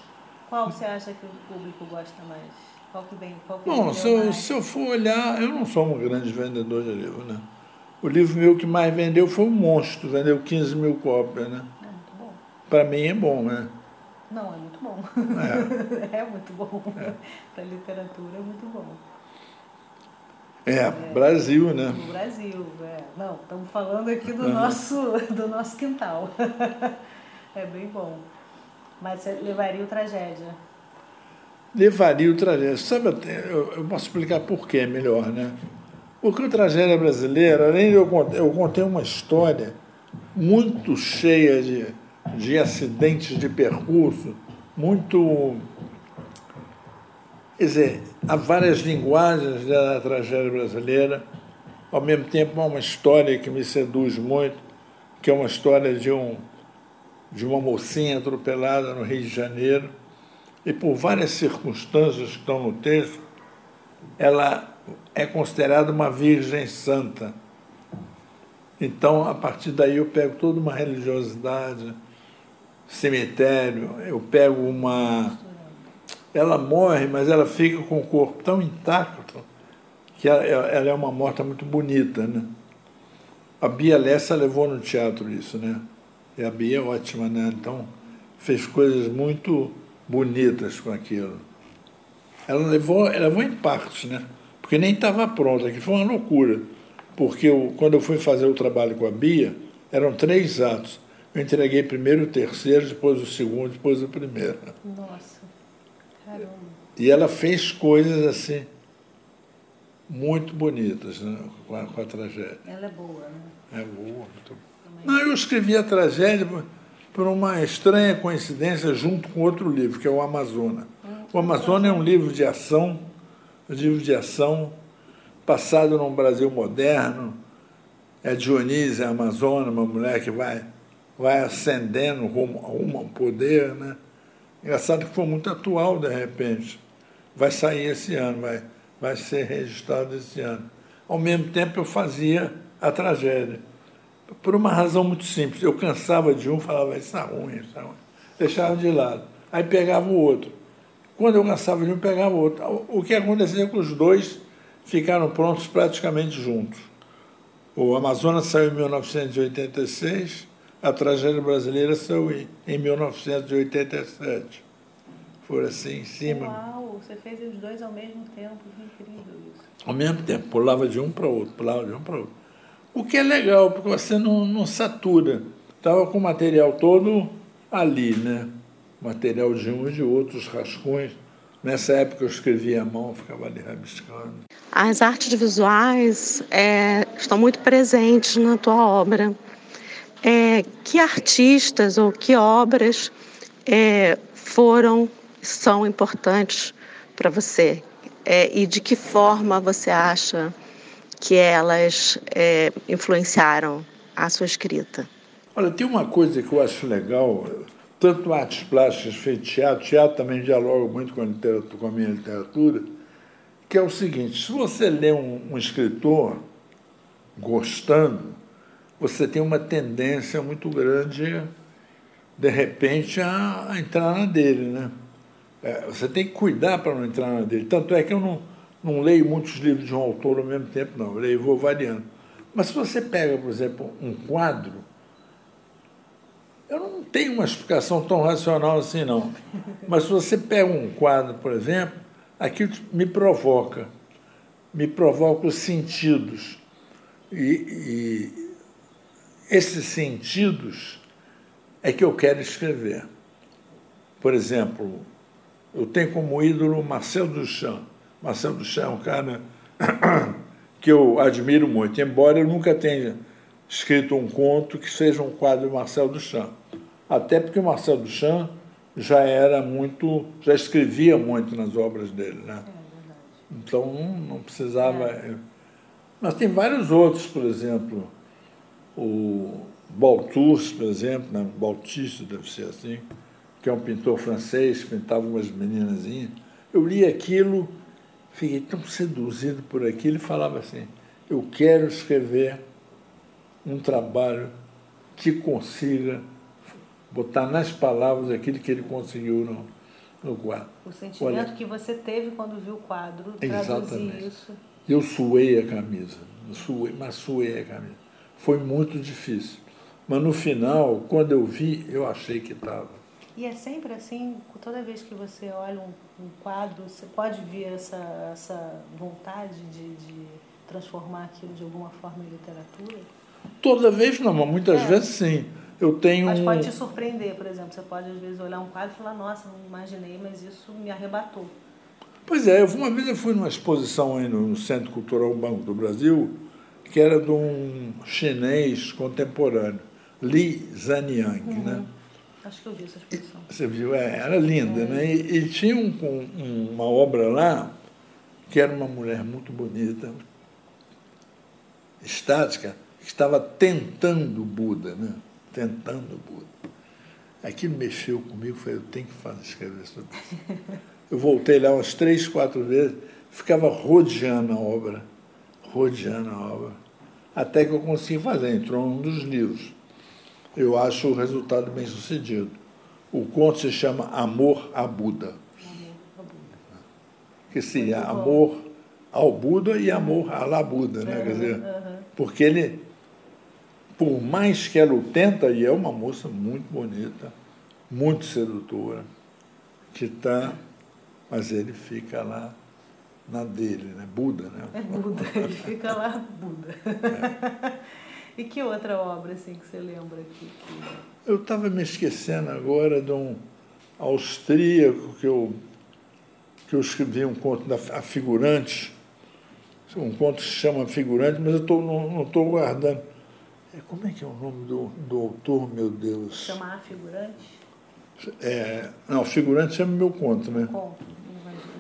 G: Qual você acha que o público gosta mais? Qual que vem? Qual que
F: Bom, se eu, se eu for olhar, eu não sou um grande vendedor de livro, né? O livro meu que mais vendeu foi o Monstro, vendeu 15 mil cópias, né?
G: É muito bom.
F: Para mim é bom, né?
G: Não, é muito bom. É, é muito bom. É. Para literatura é muito bom.
F: É, é, Brasil, né?
G: No Brasil, é. Não, estamos falando aqui do, nosso, do nosso quintal. é bem bom. Mas levaria o tragédia?
F: Levaria o tragédia. Sabe, eu, eu posso explicar por quê melhor, né? Porque o tragédia brasileira, além de eu contar, eu contei uma história muito cheia de de acidentes de percurso, muito. Quer dizer, há várias linguagens da tragédia brasileira, ao mesmo tempo há uma história que me seduz muito, que é uma história de, um, de uma mocinha atropelada no Rio de Janeiro, e por várias circunstâncias que estão no texto, ela é considerada uma virgem santa. Então, a partir daí, eu pego toda uma religiosidade, cemitério, eu pego uma. Ela morre, mas ela fica com o corpo tão intacto que ela, ela é uma morte muito bonita, né? A Bia Lessa levou no teatro isso, né? E a Bia é ótima, né? Então, fez coisas muito bonitas com aquilo. Ela levou, ela levou em partes, né? Porque nem estava pronta, que foi uma loucura. Porque eu, quando eu fui fazer o trabalho com a Bia, eram três atos. Eu entreguei primeiro o terceiro, depois o segundo, depois o primeiro.
G: Nossa, caramba.
F: E ela fez coisas assim, muito bonitas né, com, a, com a tragédia.
G: Ela é boa, né?
F: É boa, muito boa. Não, eu escrevi a tragédia por uma estranha coincidência junto com outro livro, que é o Amazônia. Ah, o Amazônia é um livro de ação, um livro de ação passado num Brasil moderno. É Dionísio, a Amazônia, uma mulher que vai vai ascendendo rumo, rumo ao poder, né? Engraçado que foi muito atual, de repente. Vai sair esse ano, vai, vai ser registrado esse ano. Ao mesmo tempo, eu fazia a tragédia. Por uma razão muito simples. Eu cansava de um, falava, isso está ruim, isso está ruim. Deixava de lado. Aí pegava o outro. Quando eu cansava de um, pegava o outro. O que acontecia é que os dois ficaram prontos praticamente juntos. O Amazonas saiu em 1986 a tragédia brasileira saiu em 1987. Foram assim, em cima.
G: Uau, você fez os dois ao mesmo tempo, que incrível isso.
F: Ao mesmo tempo, pulava de um para outro, pulava de um para outro. O que é legal, porque você não, não satura. Estava com o material todo ali, né? Material de um e de outros rascunhos. Nessa época eu escrevia à mão, ficava ali rabiscando.
D: As artes visuais é, estão muito presentes na tua obra é, que artistas ou que obras é, foram, são importantes para você é, e de que forma você acha que elas é, influenciaram a sua escrita?
F: Olha, tem uma coisa que eu acho legal, tanto artes plásticas feito teatro, teatro também dialoga muito com a, com a minha literatura, que é o seguinte, se você lê um, um escritor gostando, você tem uma tendência muito grande, de repente, a, entrar na dele. Né? É, você tem que cuidar para não entrar na dele. Tanto é que eu não, não leio muitos livros de um autor ao mesmo tempo, não. Eu leio e vou variando. Mas se você pega, por exemplo, um quadro, eu não tenho uma explicação tão racional assim, não. Mas se você pega um quadro, por exemplo, aquilo me provoca. Me provoca os sentidos. E, e esses sentidos é que eu quero escrever. Por exemplo, eu tenho como ídolo Marcel Duchamp. Marcel Duchamp é um cara que eu admiro muito, embora eu nunca tenha escrito um conto que seja um quadro de Marcel Duchamp. Até porque o Marcel Duchamp já era muito, já escrevia muito nas obras dele, né? É então não precisava. É. Mas tem vários outros, por exemplo, o Balthus, por exemplo, né? Deve ser assim, que é um pintor francês, que pintava umas meninazinhas. Eu li aquilo, fiquei tão seduzido por aquilo e falava assim: eu quero escrever um trabalho que consiga botar nas palavras aquilo que ele conseguiu no, no quadro.
G: O sentimento Olha, que você teve quando viu o quadro, traduzir isso.
F: Eu suei a camisa, suei, mas suei a camisa. Foi muito difícil. Mas no final, quando eu vi, eu achei que estava.
G: E é sempre assim, toda vez que você olha um, um quadro, você pode ver essa, essa vontade de, de, transformar aquilo de alguma forma em literatura?
F: Toda vez não, mas muitas é. vezes sim. Eu tenho
G: mas pode te surpreender, por exemplo. Você pode às vezes olhar um quadro e falar, nossa, não imaginei, mas isso me arrebatou.
F: Pois é, uma vez eu fui numa exposição aí no Centro Cultural Banco do Brasil, que era de um chinês contemporâneo, Li Zaniang, uhum. né?
G: Acho que eu vi essa exposição.
F: Você viu? É, era linda, é. né? E, e tinha um, um, uma obra lá que era uma mulher muito bonita, estática, que estava tentando Buda, né? Tentando Buda. Aquilo mexeu comigo, falei, eu tenho que fazer, escrever sobre isso. Eu voltei lá umas três, quatro vezes, ficava rodeando a obra, rodeando a obra, até que eu consegui fazer, entrou num dos livros. Eu acho o resultado bem sucedido. O conto se chama Amor a Buda. Que seria amor ao Buda e amor à la Buda, né? Quer dizer, porque ele, por mais que ela o tenta, e é uma moça muito bonita, muito sedutora, que está mas ele fica lá na dele, né? Buda, né?
G: É Buda, ele fica lá, Buda. É. e que outra obra assim que você lembra aqui? Que...
F: Eu estava me esquecendo agora de um austríaco que eu, que eu escrevi um conto da a figurante, um conto que se chama Figurante, mas eu tô, não estou guardando. É, como é que é o nome do, do autor, meu Deus?
G: Chama A Figurante?
F: É, não, figurante chama meu conto, né?
G: Conto,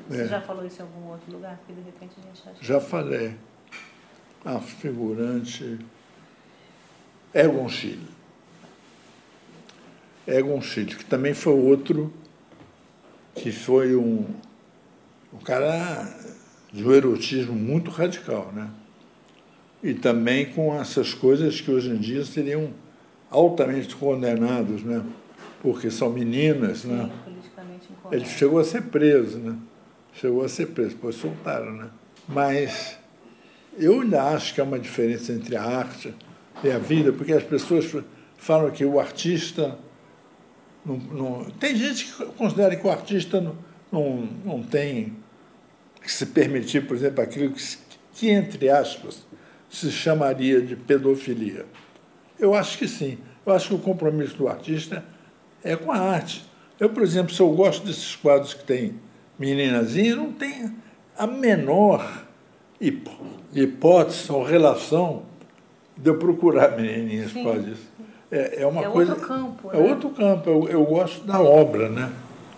G: Você é. já falou isso em algum outro lugar? Porque de repente a gente acha.
F: Já falei. A figurante. Egon Schiele. Egon Schiele, que também foi outro que foi um, um cara de um erotismo muito radical, né? E também com essas coisas que hoje em dia seriam altamente condenados, né? porque são meninas, Sim, né? Ele chegou a ser preso, né? Chegou a ser preso, depois soltaram, né? Mas eu ainda acho que há uma diferença entre a arte e a vida, porque as pessoas falam que o artista não, não, tem gente que considera que o artista não, não, não tem que se permitir, por exemplo, aquilo que, que, entre aspas, se chamaria de pedofilia. Eu acho que sim. Eu acho que o compromisso do artista é com a arte. Eu, por exemplo, se eu gosto desses quadros que tem meninazinha, não tem a menor hipótese ou relação de eu procurar menininhas por causa disso. É, é uma é coisa.
G: Outro campo,
F: é né? outro campo. Eu, eu gosto da obra, né?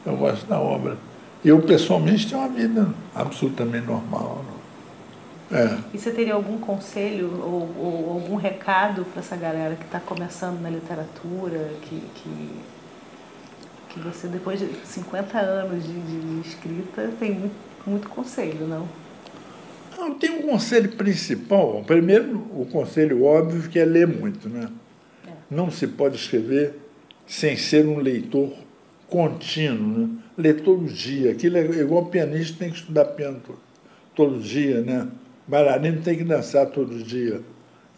F: Eu gosto da obra. Eu, pessoalmente, tenho uma vida absolutamente normal.
G: É. E você teria algum conselho ou, ou algum recado para essa galera que está começando na literatura, que, que que você, depois de 50 anos de, de escrita, tem muito, muito conselho, não?
F: Não, tem um conselho principal. Primeiro, o conselho óbvio que é ler muito, né? É. Não se pode escrever sem ser um leitor contínuo, né? Ler todo dia. Aquilo é igual pianista tem que estudar piano todo, todo dia, né? Bailarino tem que dançar todo dia.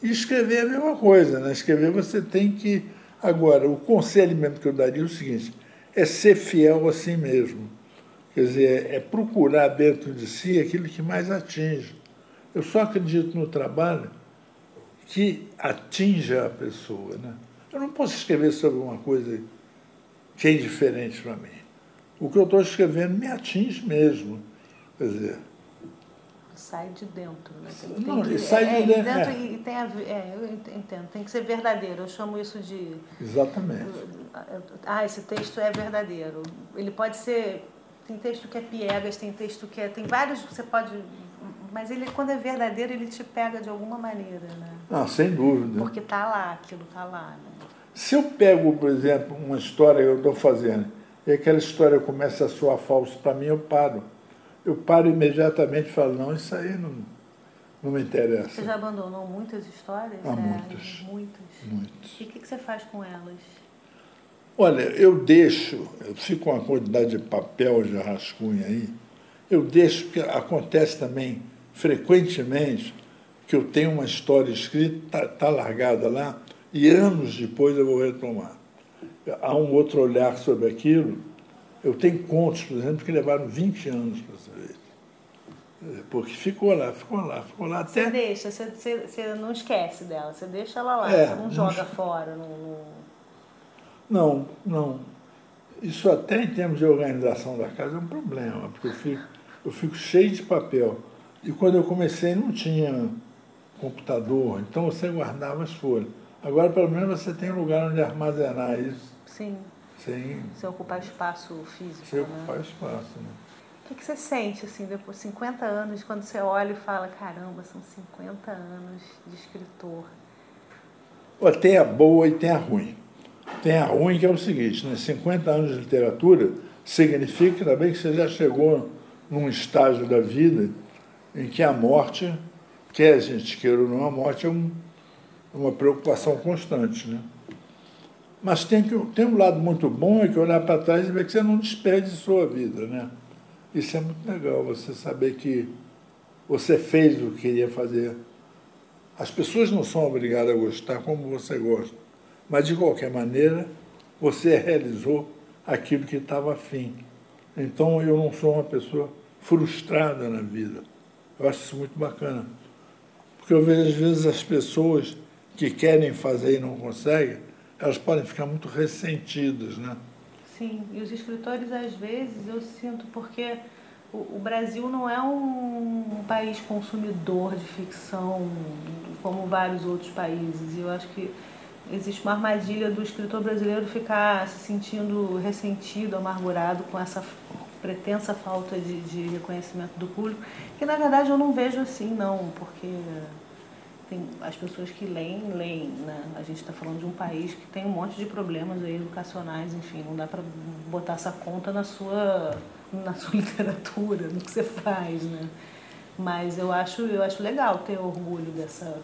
F: E escrever é a mesma coisa, né? Escrever você tem que. Agora, o conselho mesmo que eu daria é o seguinte: é ser fiel a si mesmo. Quer dizer, é procurar dentro de si aquilo que mais atinge. Eu só acredito no trabalho que atinja a pessoa. Né? Eu não posso escrever sobre uma coisa que é indiferente para mim. O que eu estou escrevendo me atinge mesmo. Quer dizer,
G: sai de dentro, né?
F: Tem, não, que, sai de é, dentro. dentro
G: é. E tem a, é, eu entendo, tem que ser verdadeiro. Eu chamo isso de.
F: Exatamente.
G: Ah, esse texto é verdadeiro. Ele pode ser. Tem texto que é piegas, tem texto que é. Tem vários. Você pode. Mas ele, quando é verdadeiro, ele te pega de alguma maneira, né?
F: Ah, sem dúvida.
G: Porque tá lá, aquilo tá lá. Né?
F: Se eu pego, por exemplo, uma história que eu estou fazendo, e aquela história começa a soar falso para mim, eu paro eu paro imediatamente e falo, não, isso aí não, não me interessa.
G: Você já abandonou muitas histórias?
F: Ah, é, muitas.
G: Muitas.
F: Muitas.
G: E o que, que você faz com elas?
F: Olha, eu deixo, eu fico com uma quantidade de papel de rascunho aí, eu deixo, porque acontece também frequentemente que eu tenho uma história escrita, está tá largada lá, e anos depois eu vou retomar. Há um outro olhar sobre aquilo, eu tenho contos, por exemplo, que levaram 20 anos para saber. Porque ficou lá, ficou lá, ficou lá até.
G: Você deixa, você, você, você não esquece dela, você deixa ela lá, é, você não joga fora. Não,
F: não, não. Isso até em termos de organização da casa é um problema, porque eu fico, eu fico cheio de papel. E quando eu comecei não tinha computador, então você guardava as folhas. Agora pelo menos você tem um lugar onde armazenar isso.
G: Sim.
F: Sem,
G: sem ocupar espaço físico.
F: Sem
G: né?
F: ocupar espaço, né?
G: O que, que você sente, assim, depois de 50 anos, quando você olha e fala, caramba, são 50 anos de escritor?
F: Tem a boa e tem a ruim. Tem a ruim que é o seguinte, né? 50 anos de literatura significa também que você já chegou num estágio da vida em que a morte, quer a gente queira ou não, a morte é um, uma preocupação constante, né? Mas tem, que, tem um lado muito bom, é que olhar para trás e ver que você não desperdiçou a vida, né? Isso é muito legal, você saber que você fez o que queria fazer. As pessoas não são obrigadas a gostar como você gosta, mas de qualquer maneira você realizou aquilo que estava afim. Então eu não sou uma pessoa frustrada na vida. Eu acho isso muito bacana. Porque eu vejo às vezes as pessoas que querem fazer e não conseguem, elas podem ficar muito ressentidas, né?
G: Sim, e os escritores às vezes eu sinto porque o, Brasil não é um, um, país consumidor de ficção como vários outros países. E eu acho que existe uma armadilha do escritor brasileiro ficar se sentindo ressentido, amargurado com essa pretensa falta de, de reconhecimento do público, que na verdade eu não vejo assim não, porque tem as pessoas que leem, leem, né? A gente está falando de um país que tem um monte de problemas aí educacionais, enfim, não dá para botar essa conta na sua na sua literatura, no que você faz, né? Mas eu acho eu acho legal ter orgulho dessa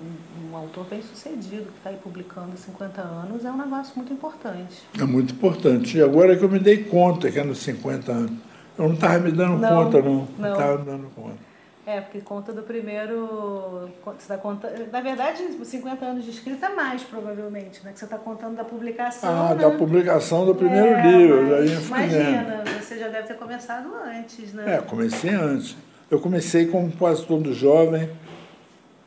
G: um, um autor bem sucedido que está aí publicando há 50 anos é um negócio muito importante.
F: É muito importante. E agora que eu me dei conta que é nos 50 anos. Eu não estava me dando não, conta, não. Não estava me dando conta.
G: É, porque conta do primeiro. Você tá conta, na verdade, 50 anos de escrita mais, provavelmente, né? Que você está contando da publicação.
F: Ah,
G: né?
F: da publicação do primeiro é, livro.
G: Mas, imagina, você já deve ter começado antes, né?
F: É, comecei antes. Eu comecei como quase todo jovem,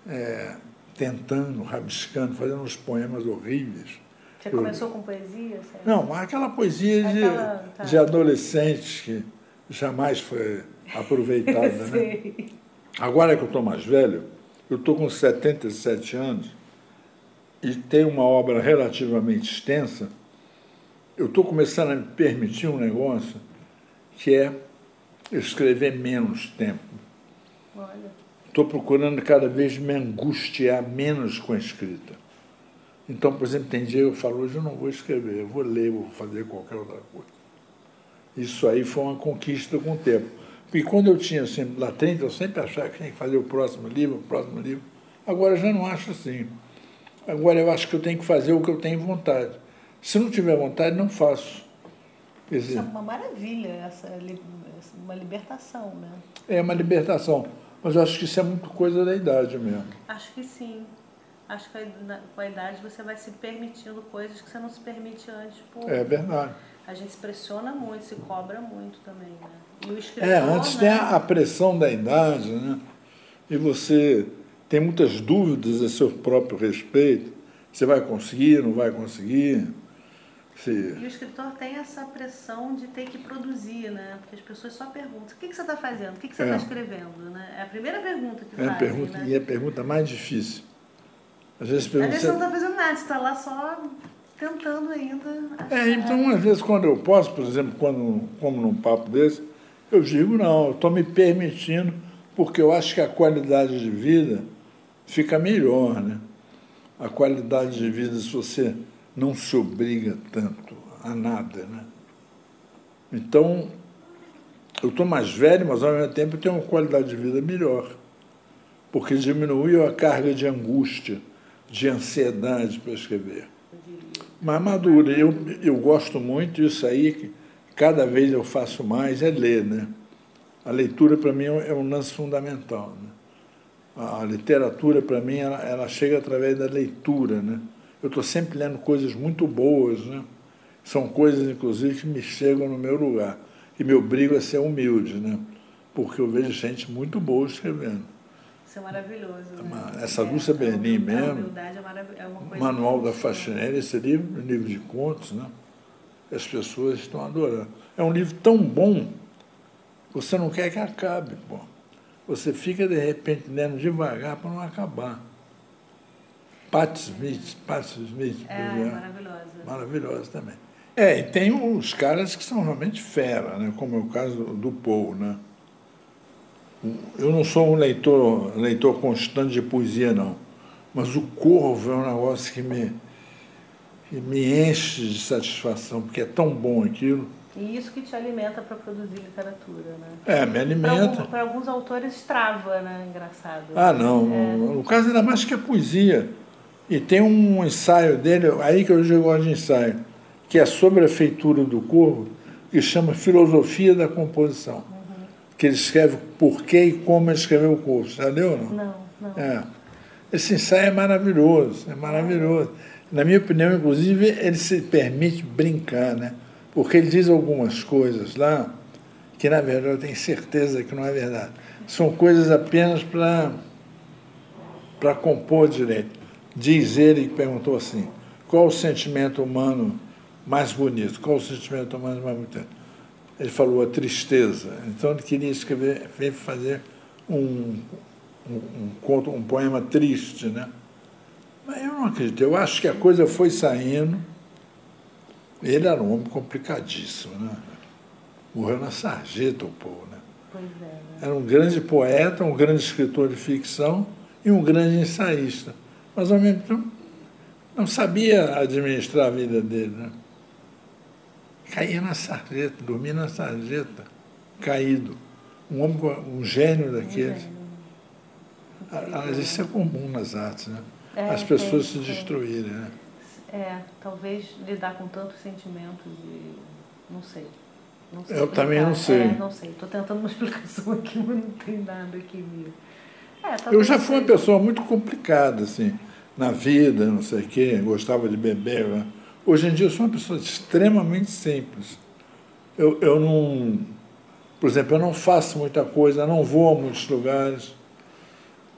F: é, tentando, rabiscando, fazendo uns poemas horríveis.
G: Você Eu, começou com poesia? Sério?
F: Não, aquela poesia aquela, de, tá. de adolescentes que jamais foi aproveitada, né? Agora que eu estou mais velho, eu estou com 77 anos e tenho uma obra relativamente extensa, eu estou começando a me permitir um negócio que é escrever menos tempo. Estou procurando cada vez me angustiar menos com a escrita. Então, por exemplo, tem dia que eu falo, hoje eu não vou escrever, eu vou ler, vou fazer qualquer outra coisa. Isso aí foi uma conquista com o tempo. Porque quando eu tinha sempre lá 30, eu sempre achava que tinha que fazer o próximo livro, o próximo livro. Agora eu já não acho assim. Agora eu acho que eu tenho que fazer o que eu tenho vontade. Se não tiver vontade, não faço.
G: Quer dizer, isso é uma maravilha, essa, uma libertação, né?
F: É uma libertação. Mas eu acho que isso é muito coisa da idade mesmo.
G: Acho que sim. Acho que com a idade você vai se permitindo coisas que você não se permite antes. Por...
F: É verdade.
G: A gente se pressiona muito, se cobra muito também, né? E o escritor,
F: é, antes
G: né?
F: tem a pressão da idade, né? E você tem muitas dúvidas a seu próprio respeito. Você vai conseguir, não vai conseguir?
G: Se... E o escritor tem essa pressão de ter que produzir, né? Porque as pessoas só perguntam: o que, que você está fazendo? O que, que você está é. escrevendo? Né? É a primeira pergunta que
F: é
G: fazem.
F: Pergunta,
G: né?
F: E é a pergunta mais difícil.
G: Às vezes, pergunta, às vezes você não está fazendo nada, você está lá só tentando ainda.
F: É, então, às vezes, quando eu posso, por exemplo, quando, como num papo desse, eu digo: não, eu estou me permitindo, porque eu acho que a qualidade de vida fica melhor, né? A qualidade de vida, se você não se obriga tanto a nada, né? Então, eu estou mais velho, mas ao mesmo tempo eu tenho uma qualidade de vida melhor, porque diminuiu a carga de angústia, de ansiedade para escrever. Mas madura, eu, eu gosto muito disso aí, cada vez eu faço mais, é ler, né? A leitura para mim é um lance fundamental, né? A literatura para mim ela, ela chega através da leitura, né? eu estou sempre lendo coisas muito boas, né? São coisas, inclusive, que me chegam no meu lugar. E me obrigam a ser humilde, né? Porque eu vejo gente muito boa escrevendo.
G: Isso é maravilhoso. Né?
F: Essa é, Lúcia Bernin mesmo, é, é Manual da Faxineira, esse livro, um livro de contos, né? As pessoas estão adorando. É um livro tão bom, você não quer que acabe, pô. Você fica, de repente, lendo devagar para não acabar. Pat Smith, Pat Smith,
G: é, é maravilhosa.
F: Maravilhosa também. É, e tem uns caras que são realmente fera, né? como é o caso do Paul, né? Eu não sou um leitor, leitor constante de poesia, não. Mas o Corvo é um negócio que me, que me enche de satisfação, porque é tão bom aquilo.
G: E isso que te alimenta para produzir literatura, né?
F: É, me alimenta.
G: Para alguns, alguns, autores trava, né? Engraçado.
F: Ah, não. É. No, caso, ainda mais que a poesia. E tem um ensaio dele, aí que eu gosto de ensaio, que é sobre a feitura do corpo, que chama Filosofia da Composição. Uhum. Que ele escreve por que e como ele escreveu o corpo. Já leu
G: não? Não, não.
F: É. Esse ensaio é maravilhoso, é maravilhoso. Na minha opinião, inclusive, ele se permite brincar, né? Porque ele diz algumas coisas lá que, na verdade, eu tenho certeza que não é verdade. São coisas apenas para compor direito. Diz ele que perguntou assim: qual o sentimento humano mais bonito? Qual o sentimento humano mais bonito? Ele falou a tristeza. Então ele queria escrever, fazer um, um, um conto, um poema triste, né? Mas eu não acredito. Eu acho que a coisa foi saindo. Ele era um homem complicadíssimo, né? Morreu na sarjeta o povo, né?
G: Pois é, né?
F: Era um grande poeta, um grande escritor de ficção e um grande ensaísta mas ao mesmo tempo não sabia administrar a vida dele. Né? Caía na sarjeta, dormia na sarjeta, caído. Um homem, um gênio daqueles. Um isso é comum nas artes, né? É, As pessoas se destruírem, né?
G: É, talvez lidar com tantos sentimentos e não sei.
F: Não sei Eu também não sei.
G: É, não sei. Estou tentando uma explicação aqui, mas não tem nada que me
F: é, eu já fui uma pessoa muito complicada, assim, na vida, não sei o quê, gostava de beber. Né? Hoje em dia eu sou uma pessoa extremamente simples. Eu, eu não. Por exemplo, eu não faço muita coisa, não vou a muitos lugares,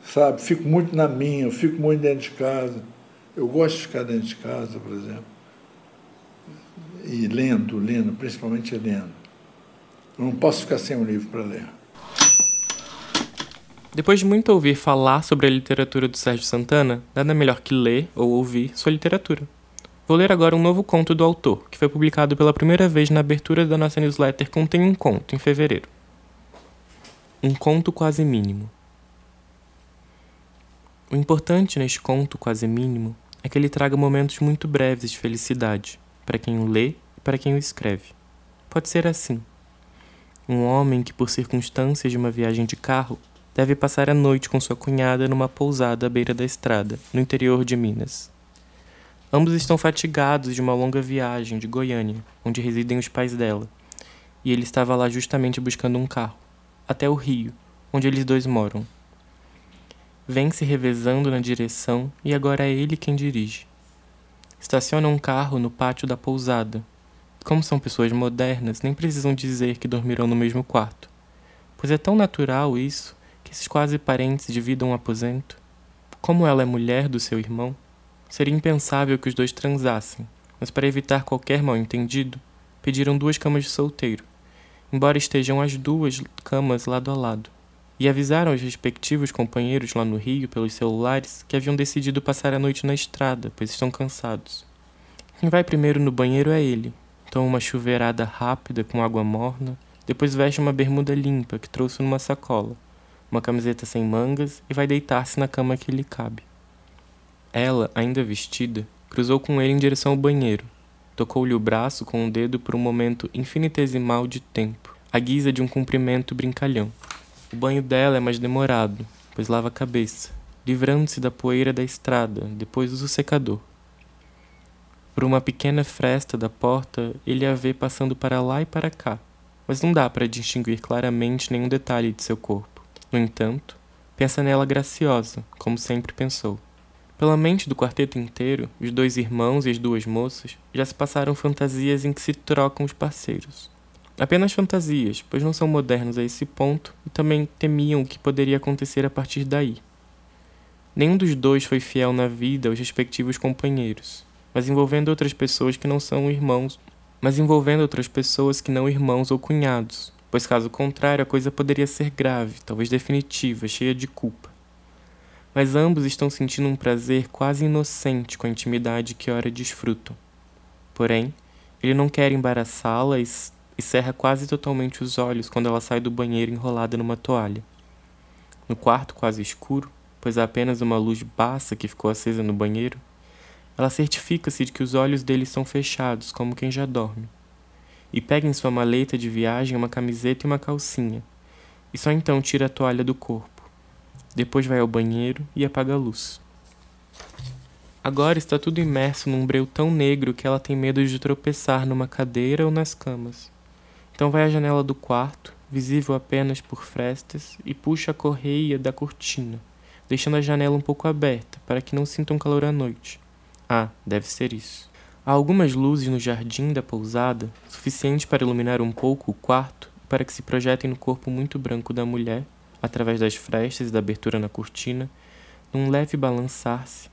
F: sabe? Fico muito na minha, eu fico muito dentro de casa. Eu gosto de ficar dentro de casa, por exemplo. E lendo, lendo, principalmente lendo. Eu não posso ficar sem um livro para ler.
B: Depois de muito ouvir falar sobre a literatura do Sérgio Santana, nada melhor que ler ou ouvir sua literatura. Vou ler agora um novo conto do autor, que foi publicado pela primeira vez na abertura da nossa newsletter Contém um Conto, em fevereiro. Um conto quase mínimo. O importante neste conto quase mínimo é que ele traga momentos muito breves de felicidade, para quem o lê e para quem o escreve. Pode ser assim. Um homem que, por circunstâncias de uma viagem de carro, deve passar a noite com sua cunhada numa pousada à beira da estrada, no interior de Minas. Ambos estão fatigados de uma longa viagem de Goiânia, onde residem os pais dela, e ele estava lá justamente buscando um carro, até o Rio, onde eles dois moram. Vem se revezando na direção e agora é ele quem dirige. Estaciona um carro no pátio da pousada. Como são pessoas modernas, nem precisam dizer que dormirão no mesmo quarto, pois é tão natural isso esses quase parentes dividam um aposento? Como ela é mulher do seu irmão, seria impensável que os dois transassem, mas para evitar qualquer mal-entendido, pediram duas camas de solteiro, embora estejam as duas camas lado a lado, e avisaram os respectivos companheiros lá no Rio pelos celulares que haviam decidido passar a noite na estrada, pois estão cansados. Quem vai primeiro no banheiro é ele. Toma uma chuveirada rápida com água morna, depois veste uma bermuda limpa que trouxe numa sacola, uma camiseta sem mangas e vai deitar-se na cama que lhe cabe. Ela, ainda vestida, cruzou com ele em direção ao banheiro. Tocou-lhe o braço com o um dedo por um momento infinitesimal de tempo, à guisa de um cumprimento brincalhão. O banho dela é mais demorado, pois lava a cabeça, livrando-se da poeira da estrada, depois usa o secador. Por uma pequena fresta da porta, ele a vê passando para lá e para cá, mas não dá para distinguir claramente nenhum detalhe de seu corpo. No entanto, pensa nela graciosa, como sempre pensou. Pela mente do quarteto inteiro, os dois irmãos e as duas moças já se passaram fantasias em que se trocam os parceiros. Apenas fantasias, pois não são modernos a esse ponto e também temiam o que poderia acontecer a partir daí. Nenhum dos dois foi fiel na vida aos respectivos companheiros, mas envolvendo outras pessoas que não são irmãos, mas envolvendo outras pessoas que não irmãos ou cunhados, pois caso contrário a coisa poderia ser grave, talvez definitiva, cheia de culpa. Mas ambos estão sentindo um prazer quase inocente com a intimidade que ora desfrutam. Porém, ele não quer embaraçá-la e e cerra quase totalmente os olhos quando ela sai do banheiro enrolada numa toalha. No quarto quase escuro, pois há apenas uma luz baça que ficou acesa no banheiro, ela certifica-se de que os olhos dele estão fechados, como quem já dorme. E pega em sua maleta de viagem uma camiseta e uma calcinha, e só então tira a toalha do corpo. Depois vai ao banheiro e apaga a luz. Agora está tudo imerso num breu tão negro que ela tem medo de tropeçar numa cadeira ou nas camas. Então vai à janela do quarto, visível apenas por frestas, e puxa a correia da cortina, deixando a janela um pouco aberta para que não sintam calor à noite. Ah, deve ser isso. Há algumas luzes no jardim da pousada, suficiente para iluminar um pouco o quarto para que se projetem no corpo muito branco da mulher, através das frestas e da abertura na cortina, num leve balançar-se,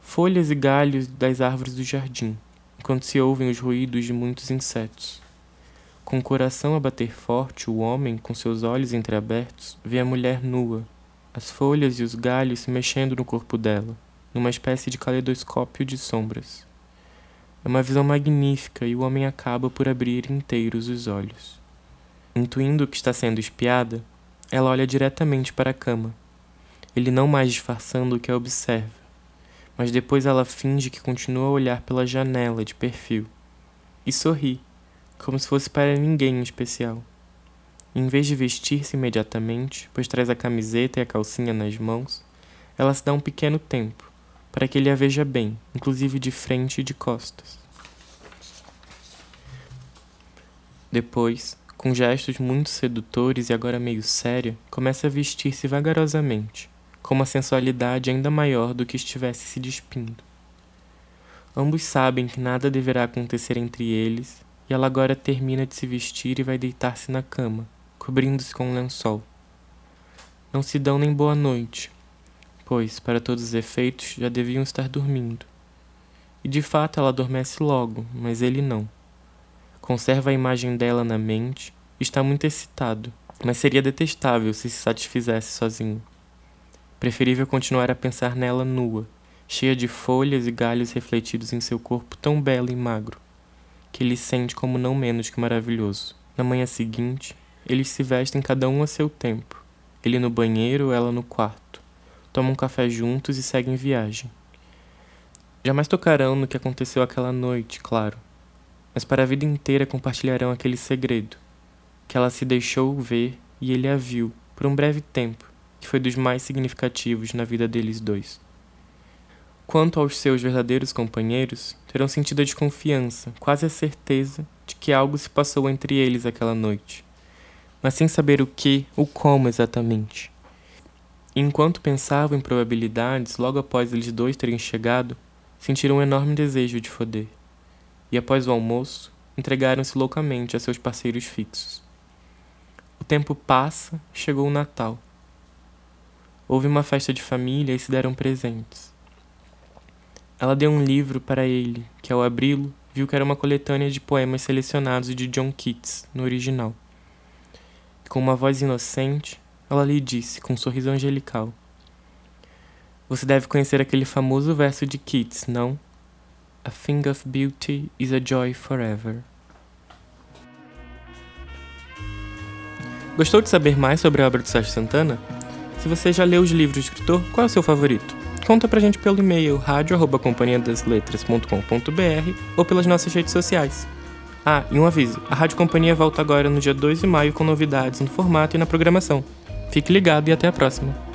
B: folhas e galhos das árvores do jardim, enquanto se ouvem os ruídos de muitos insetos. Com o coração a bater forte, o homem, com seus olhos entreabertos, vê a mulher nua, as folhas e os galhos se mexendo no corpo dela, numa espécie de caleidoscópio de sombras. É uma visão magnífica e o homem acaba por abrir inteiros os olhos. Intuindo que está sendo espiada, ela olha diretamente para a cama, ele não mais disfarçando o que a observa, mas depois ela finge que continua a olhar pela janela de perfil e sorri como se fosse para ninguém em especial. Em vez de vestir-se imediatamente, pois traz a camiseta e a calcinha nas mãos, ela se dá um pequeno tempo, para que ele a veja bem, inclusive de frente e de costas. Depois, com gestos muito sedutores e agora meio séria, começa a vestir-se vagarosamente, com uma sensualidade ainda maior do que estivesse se despindo. Ambos sabem que nada deverá acontecer entre eles e ela agora termina de se vestir e vai deitar-se na cama, cobrindo-se com um lençol. Não se dão nem boa noite, pois, para todos os efeitos, já deviam estar dormindo. E de fato ela adormece logo, mas ele não. Conserva a imagem dela na mente, está muito excitado, mas seria detestável se se satisfizesse sozinho. Preferível continuar a pensar nela nua, cheia de folhas e galhos refletidos em seu corpo tão belo e magro que ele sente como não menos que maravilhoso. Na manhã seguinte, eles se vestem cada um a seu tempo. Ele no banheiro, ela no quarto. Tomam café juntos e seguem viagem. Jamais tocarão no que aconteceu aquela noite, claro, mas para a vida inteira compartilharão aquele segredo, que ela se deixou ver e ele a viu, por um breve tempo, que foi dos mais significativos na vida deles dois. Quanto aos seus verdadeiros companheiros, terão sentido a desconfiança, quase a certeza, de que algo se passou entre eles aquela noite, mas sem saber o que ou como exatamente. Enquanto pensavam em probabilidades, logo após eles dois terem chegado, sentiram um enorme desejo de foder. E após o almoço, entregaram-se loucamente a seus parceiros fixos. O tempo passa, chegou o Natal. Houve uma festa de família e se deram presentes. Ela deu um livro para ele, que ao abri-lo, viu que era uma coletânea de poemas selecionados de John Keats, no original. Com uma voz inocente, ela lhe disse, com um sorriso angelical: Você deve conhecer aquele famoso verso de Keats, não? A thing of beauty is a joy forever. Gostou de saber mais sobre a obra do Sérgio Santana? Se você já leu os livros do escritor, qual é o seu favorito? Conta pra gente pelo e-mail radio@companhiadasletras.com.br ou pelas nossas redes sociais. Ah, e um aviso: a Rádio Companhia volta agora no dia 2 de maio com novidades no formato e na programação. Fique ligado e até a próxima.